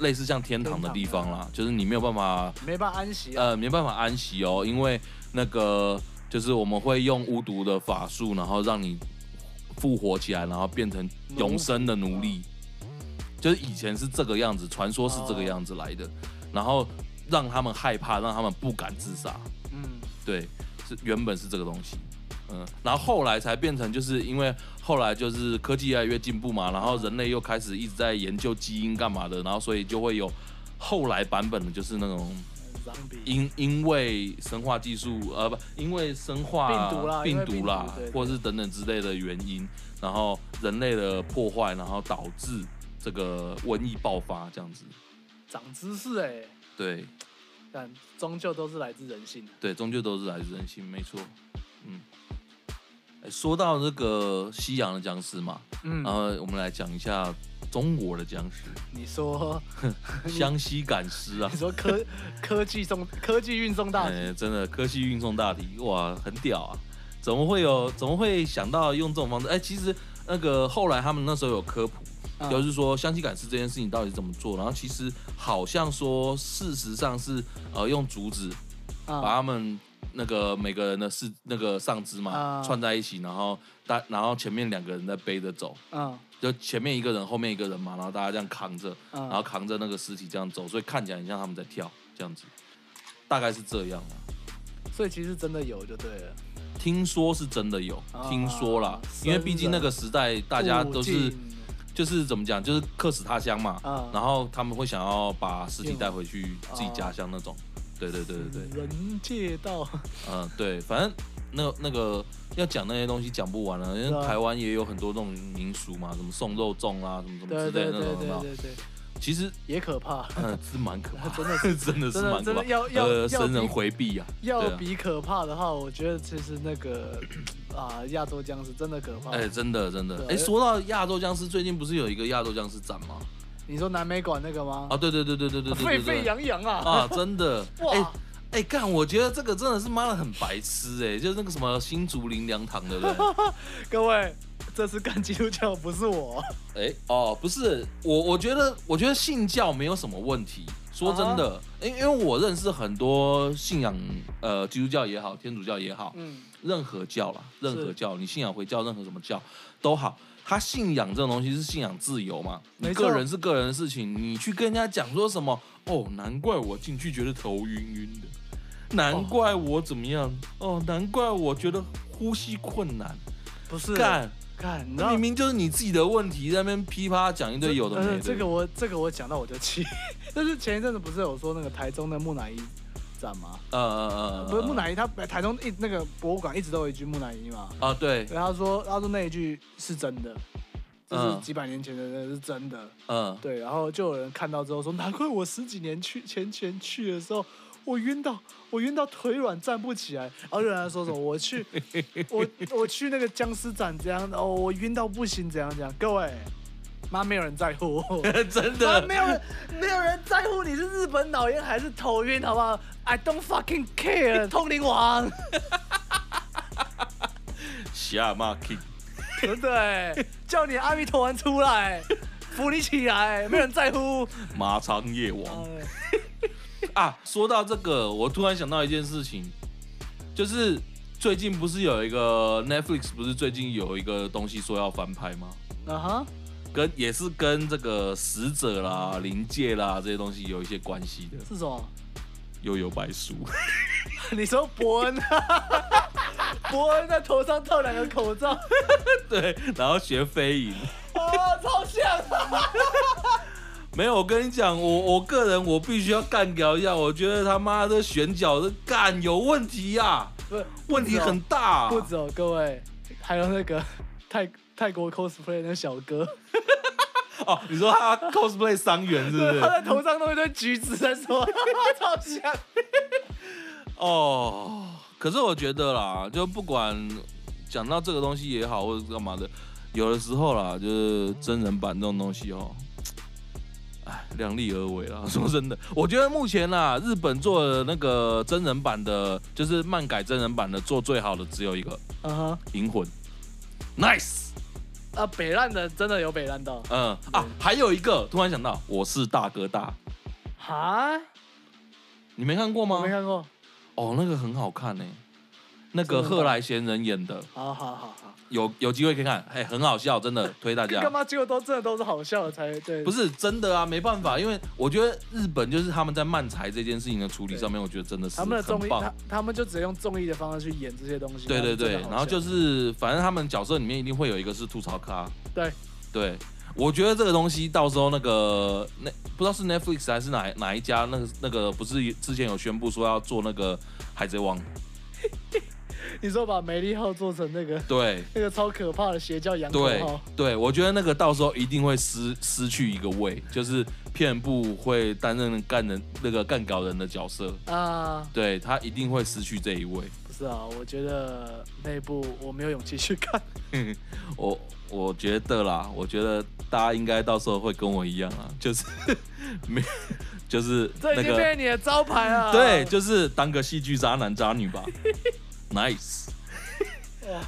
Speaker 1: 类似像天堂的地方啦，就是你没有办法，
Speaker 2: 没办法安息啊。
Speaker 1: 呃，没办法安息哦，因为那个就是我们会用巫毒的法术，然后让你复活起来，然后变成永生的奴隶。”就是以前是这个样子，传说是这个样子来的，然后让他们害怕，让他们不敢自杀。嗯，对，是原本是这个东西，嗯，然后后来才变成，就是因为后来就是科技越来越进步嘛，然后人类又开始一直在研究基因干嘛的，然后所以就会有后来版本的，就是那种因因为生化技术，呃不，因为生化
Speaker 2: 病毒啦，
Speaker 1: 或是等等之类的原因，然后人类的破坏，然后导致这个瘟疫爆发，这样子。
Speaker 2: 长知识哎、欸。
Speaker 1: 对。
Speaker 2: 但终究都是来自人性。
Speaker 1: 对，终究都是来自人性，没错。嗯。说到这个西洋的僵尸嘛，嗯，然后我们来讲一下中国的僵尸。
Speaker 2: 你说
Speaker 1: 湘西赶尸啊？
Speaker 2: 你说科 科技送科技运送大
Speaker 1: 真的科技运送大题，哇，很屌啊！怎么会有？怎么会想到用这种方式？哎、欸，其实那个后来他们那时候有科普，嗯、就是说湘西赶尸这件事情到底怎么做？然后其实好像说，事实上是呃用竹子把他们。那个每个人的是那个上肢嘛，uh, 串在一起，然后大然后前面两个人在背着走，uh, 就前面一个人，后面一个人嘛，然后大家这样扛着，uh, 然后扛着那个尸体这样走，所以看起来很像他们在跳这样子，大概是这样嘛。
Speaker 2: 所以其实真的有就对了。
Speaker 1: 听说是真的有，uh, 听说啦，因为毕竟那个时代大家都是就是怎么讲，就是客死他乡嘛，uh, 然后他们会想要把尸体带回去自己家乡那种。对对对对对，
Speaker 2: 人借道。
Speaker 1: 嗯，对，反正那那个要讲那些东西讲不完了，因为台湾也有很多这种民俗嘛，什么送肉粽啊，什么什么之类的那种，对对对，其实
Speaker 2: 也可怕，
Speaker 1: 嗯，是蛮可怕，
Speaker 2: 真的是。
Speaker 1: 真的是蛮可怕，
Speaker 2: 真的要要
Speaker 1: 生人回避啊。
Speaker 2: 要比可怕的话，我觉得其实那个啊，亚洲僵尸真的可怕。
Speaker 1: 哎，真的真的，哎，说到亚洲僵尸，最近不是有一个亚洲僵尸展吗？
Speaker 2: 你说南美馆那个吗？
Speaker 1: 啊，对对对对对对对，
Speaker 2: 沸沸扬扬啊！
Speaker 1: 啊，真的，哇，哎，干，我觉得这个真的是妈的很白痴哎，就是那个什么新竹林良堂的人。
Speaker 2: 各位，这是干基督教，不是我。
Speaker 1: 哎，哦，不是，我我觉得我觉得信教没有什么问题。说真的，因因为我认识很多信仰，呃，基督教也好，天主教也好，嗯，任何教啦，任何教，你信仰回教，任何什么教都好。他信仰这种东西是信仰自由嘛？你个人是个人的事情，你去跟人家讲说什么？哦，难怪我进去觉得头晕晕的，难怪我怎么样？哦，难怪我觉得呼吸困难。
Speaker 2: 不是干干，
Speaker 1: 那明明就是你自己的问题，在那边噼啪讲一堆有的没的。
Speaker 2: 这个我这个我讲到我就气。但是前一阵子不是有说那个台中的木乃伊？吗？呃呃呃，不是木乃伊，他台中一那个博物馆一直都有一具木乃伊嘛。
Speaker 1: 啊，对。
Speaker 2: 然后他说，他说那一句是真的，这是几百年前的，那是真的。嗯，对。然后就有人看到之后说，难怪我十几年去前前去的时候，我晕到我晕到腿软站不起来。然后有人说什么，我去我 我去那个僵尸展这样，哦，我晕到不行，怎样怎样。各位。妈，没有人在乎，
Speaker 1: 真的，
Speaker 2: 没有人，没有人在乎你是日本脑炎还是头晕，好不好？I don't fucking care，通灵王，
Speaker 1: 下马 king，
Speaker 2: 对不对？叫你阿弥陀丸出来，扶你起来，没有人在乎。
Speaker 1: 马仓夜王啊，说到这个，我突然想到一件事情，就是最近不是有一个 Netflix，不是最近有一个东西说要翻拍吗？啊哈。跟也是跟这个死者啦、灵界啦这些东西有一些关系的。
Speaker 2: 是什么？
Speaker 1: 又有白书。
Speaker 2: 你说伯恩？伯恩在头上套两个口罩。
Speaker 1: 对，然后学飞影。
Speaker 2: 啊，超像。
Speaker 1: 没有，我跟你讲，我我个人我必须要干掉一下，我觉得他妈的选角的干有问题呀、啊，不是问题很大、啊。
Speaker 2: 不走，各位，还有那个泰泰国 cosplay 那小哥。
Speaker 1: 哦，你说他 cosplay 伤员是不是？
Speaker 2: 他在头上弄一堆橘子在说，超像。
Speaker 1: 哦，可是我觉得啦，就不管讲到这个东西也好，或者干嘛的，有的时候啦，就是真人版这种东西哦，哎，量力而为啦。说真的，我觉得目前啦，日本做的那个真人版的，就是漫改真人版的，做最好的只有一个，嗯哼，银魂，nice。
Speaker 2: 啊，北烂的真的有北烂到，
Speaker 1: 嗯啊，还有一个突然想到，我是大哥大，
Speaker 2: 哈，
Speaker 1: 你没看过吗？
Speaker 2: 没看过，
Speaker 1: 哦，那个很好看呢。那个贺来贤人演的，
Speaker 2: 好好好好，
Speaker 1: 有有机会可以看，哎，很好笑，真的推大家。
Speaker 2: 干嘛结果都真的都是好笑的才对？
Speaker 1: 不是真的啊，没办法，因为我觉得日本就是他们在漫才这件事情的处理上面，我觉得真的是他们的综艺，他
Speaker 2: 他们就只用综艺的方式去演这些东西。
Speaker 1: 对对对，然后就是反正他们角色里面一定会有一个是吐槽咖。
Speaker 2: 对
Speaker 1: 对，我觉得这个东西到时候那个那不知道是 Netflix 还是哪哪一家，那个那个不是之前有宣布说要做那个海贼王。
Speaker 2: 你说把梅利号做成那个
Speaker 1: 对
Speaker 2: 那个超可怕的邪教洋口号，
Speaker 1: 对，对我觉得那个到时候一定会失失去一个位，就是片部会担任干人那个干搞人的角色啊，对他一定会失去这一位。
Speaker 2: 不是啊，我觉得那一部我没有勇气去看。
Speaker 1: 我我觉得啦，我觉得大家应该到时候会跟我一样啊，就是 没就是那个
Speaker 2: 这已经变成你的招牌了。
Speaker 1: 对，就是当个戏剧渣男渣女吧。Nice，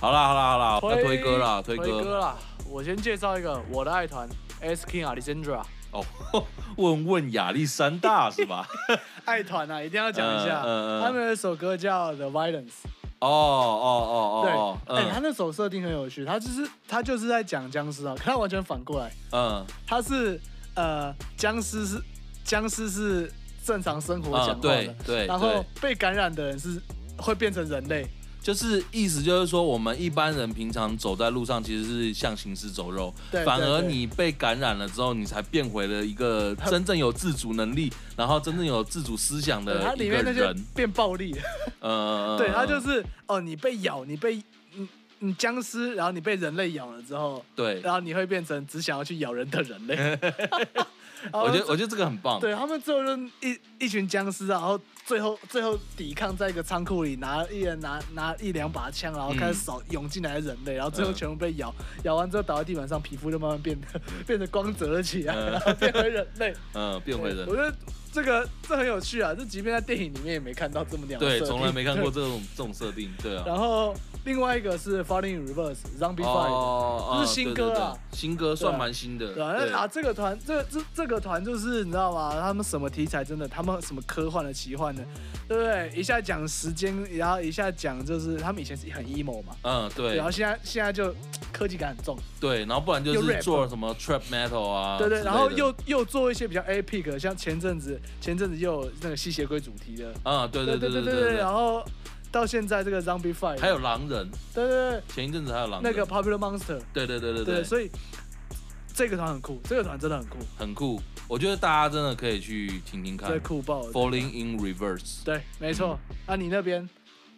Speaker 1: 好啦好啦好啦，推，推歌啦推歌，
Speaker 2: 啦！我先介绍一个我的爱团 S King Alexandria。
Speaker 1: 哦，问问亚历山大是吧？
Speaker 2: 爱团啊，一定要讲一下。他们有一首歌叫 The Violence。
Speaker 1: 哦哦哦哦，
Speaker 2: 对，哎、他那首设定很有趣，他就是他就是在讲僵尸啊，可他完全反过来。嗯，他是呃僵尸是僵尸是正常生活讲话的，
Speaker 1: 嗯、对对，
Speaker 2: 然后被感染的人是会变成人类。
Speaker 1: 就是意思就是说，我们一般人平常走在路上，其实是像行尸走肉。对。反而你被感染了之后，你才变回了一个真正有自主能力，然后真正有自主思想的一个人。它里面那些
Speaker 2: 变暴力。嗯。对，他就是哦，你被咬，你被你你僵尸，然后你被人类咬了之后，
Speaker 1: 对，
Speaker 2: 然后你会变成只想要去咬人的人类。
Speaker 1: 我觉得我觉得这个很棒。
Speaker 2: 对，他们最后就一一群僵尸，然后最后最后抵抗在一个仓库里，拿一人拿拿一两把枪，然后开始扫涌进来的人类，然后最后全部被咬，咬完之后倒在地板上，皮肤就慢慢变得 变得光泽了起来，然后变回人类。
Speaker 1: 嗯，变回人。
Speaker 2: 我觉得这个这很有趣啊，这即便在电影里面也没看到这么两。
Speaker 1: 对，从来没看过这种这种设定。对啊。
Speaker 2: 然后。另外一个是 Falling in Reverse Zombie Fight，这是新歌啊，
Speaker 1: 新歌算蛮新的。
Speaker 2: 对啊，那啊这个团，这这这个团就是你知道吗？他们什么题材真的？他们什么科幻的、奇幻的，对不对？一下讲时间，然后一下讲就是他们以前是很 emo 嘛，
Speaker 1: 嗯对。
Speaker 2: 然后现在现在就科技感很重，
Speaker 1: 对。然后不然就是做什么 Trap Metal 啊，
Speaker 2: 对对。然后又又做一些比较 epic，像前阵子前阵子又有那个吸血鬼主题的，
Speaker 1: 啊对对对对对对。
Speaker 2: 然后。到现在这个 Zombie Fight
Speaker 1: 还有狼人，
Speaker 2: 对对对，
Speaker 1: 前一阵子还有狼人，
Speaker 2: 那个 Popular Monster，
Speaker 1: 对对对对对，
Speaker 2: 所以这个团很酷，这个团真的很酷，
Speaker 1: 很酷，我觉得大家真的可以去听听看，
Speaker 2: 对，酷爆
Speaker 1: ，Falling in Reverse，
Speaker 2: 对，没错。啊，你那边？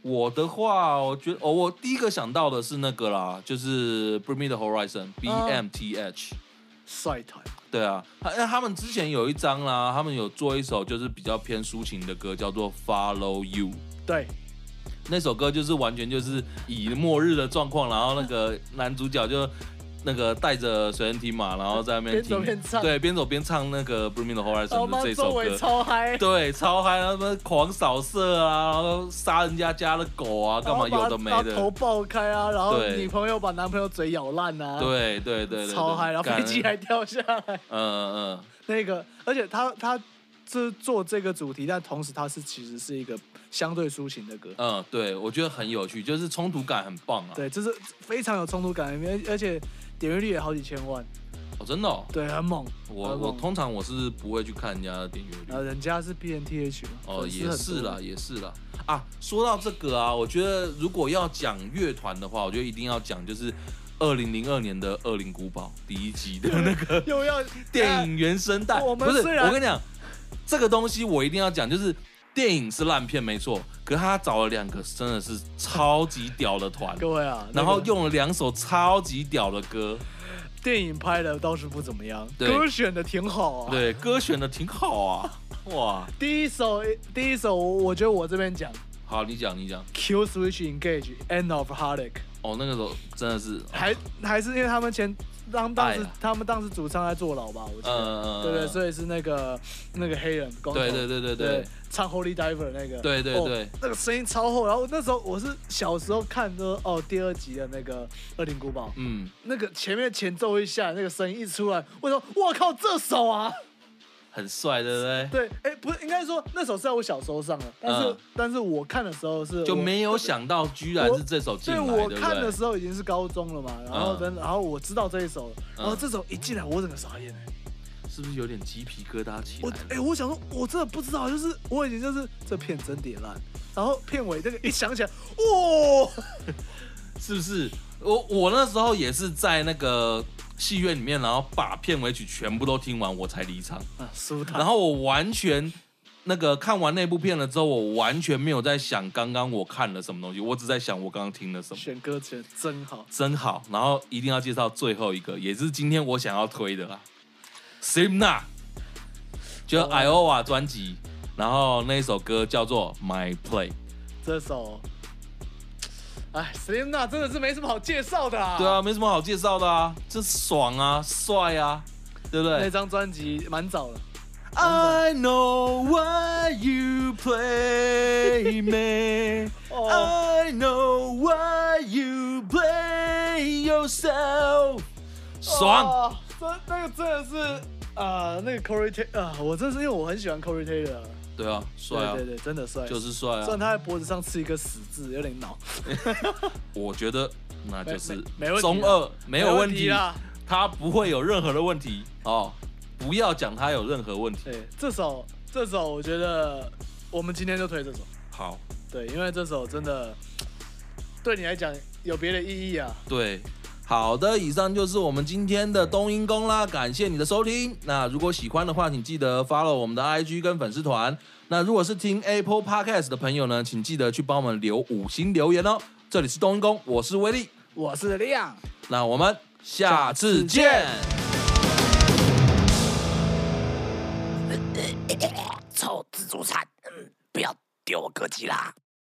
Speaker 1: 我的话，我觉得哦，我第一个想到的是那个啦，就是 Bring Me the Horizon，BMTH，
Speaker 2: 帅团，
Speaker 1: 对啊，他他们之前有一张啦，他们有做一首就是比较偏抒情的歌，叫做 Follow You，
Speaker 2: 对。
Speaker 1: 那首歌就是完全就是以末日的状况，然后那个男主角就那个带着随身听嘛，然后在那边听，
Speaker 2: 边走边唱，
Speaker 1: 对，边走边唱那个《Bring Me the Horizon》的这首歌，
Speaker 2: 超嗨，
Speaker 1: 对，超嗨，他们狂扫射啊，然后杀人家家的狗啊，干嘛有的没的，
Speaker 2: 头爆开啊，然后女朋友把男朋友嘴咬烂啊，
Speaker 1: 对对对对，
Speaker 2: 超嗨，然后飞机还掉下来，嗯
Speaker 1: 嗯嗯，
Speaker 2: 那个，而且他他是做这个主题，但同时它是其实是一个。相对抒情的歌，
Speaker 1: 嗯，对，我觉得很有趣，就是冲突感很棒啊。
Speaker 2: 对，就是非常有冲突感，而而且点阅率也好几千万。
Speaker 1: 哦，真的？哦？
Speaker 2: 对，很猛。
Speaker 1: 我我通常我是不会去看人家的点阅率。
Speaker 2: 呃，人家是 B N T H 嘛。
Speaker 1: 哦，也是啦，也是啦。啊，说到这个啊，我觉得如果要讲乐团的话，我觉得一定要讲就是二零零二年的《恶灵古堡》第一集的那个
Speaker 2: 又要
Speaker 1: 电影原
Speaker 2: 声带。不是，
Speaker 1: 我跟你讲，这个东西我一定要讲，就是。电影是烂片没错，可是他找了两个真的是超级屌的团，
Speaker 2: 各位啊，
Speaker 1: 然后用了两首超级屌的歌。
Speaker 2: 电影拍的倒是不怎么样，歌选的挺好啊。
Speaker 1: 对，歌选的挺好啊。哇，
Speaker 2: 第一首第一首，我觉得我这边讲。
Speaker 1: 好，你讲你讲。
Speaker 2: Kill Switch Engage End of Heartache。
Speaker 1: 哦，那个时候真的是
Speaker 2: 还还是因为他们前。当当时他们当时主唱在坐牢吧，我记得，嗯、对对，所以是那个那个黑人，
Speaker 1: 对对对对对，
Speaker 2: 唱 Holy Diver 那个，
Speaker 1: 对对对，
Speaker 2: 哦、那个声音超厚。然后那时候我是小时候看的哦，第二集的那个《恶灵古堡》，嗯，那个前面前奏一下，那个声音一出来，我说我靠，这首啊！
Speaker 1: 很帅，对不对？
Speaker 2: 对，哎，不是，应该说那首是在我小时候上的，但是、嗯、但是我看的时候是
Speaker 1: 就没有想到，居然是这首进来，
Speaker 2: 对，我看的时候已经是高中了嘛，然后真的，然后我知道这一首，然后这首一进来，我整个傻眼，
Speaker 1: 是不是有点鸡皮疙瘩起来？
Speaker 2: 我哎，我想说，我真的不知道，就是我已经就是这片真点烂，然后片尾这个一想起来，哇，
Speaker 1: 是不是？我我那时候也是在那个。戏院里面，然后把片尾曲全部都听完，我才离场。
Speaker 2: 啊，舒坦。
Speaker 1: 然后我完全那个看完那部片了之后，我完全没有在想刚刚我看了什么东西，我只在想我刚刚听了什么。
Speaker 2: 选歌选真好，
Speaker 1: 真好。然后一定要介绍最后一个，也是今天我想要推的啦，Slipknot，就 Iowa 专辑，然后那一首歌叫做 My Play。
Speaker 2: 这首。哎，Slipknot 真的是没什么好介绍的啊。
Speaker 1: 对啊，没什么好介绍的啊，这爽啊，帅啊，对不对？
Speaker 2: 那张专辑蛮早的。
Speaker 1: I know why you play me. I know why you play yourself. 爽。
Speaker 2: 这那个真的是啊、呃，那个 Corey Taylor 啊，我真是因为我很喜欢 Corey Taylor。
Speaker 1: 对啊，帅啊！
Speaker 2: 对对对，真的帅，
Speaker 1: 就是帅啊！
Speaker 2: 虽然他在脖子上刺一个死字，有点恼。
Speaker 1: 我觉得那就是中二没有问题
Speaker 2: 啦，
Speaker 1: 他不会有任何的问题哦。不要讲他有任何问题。
Speaker 2: 对，这首这首我觉得我们今天就推这首。
Speaker 1: 好，
Speaker 2: 对，因为这首真的对你来讲有别的意义啊。
Speaker 1: 对。好的，以上就是我们今天的冬阴功啦，感谢你的收听。那如果喜欢的话，请记得 follow 我们的 IG 跟粉丝团。那如果是听 Apple Podcast 的朋友呢，请记得去帮我们留五星留言哦。这里是冬阴功，我是威力，
Speaker 2: 我是亮。
Speaker 1: 那我们下次见。
Speaker 3: 臭自助餐，嗯，不要丢我哥吉拉。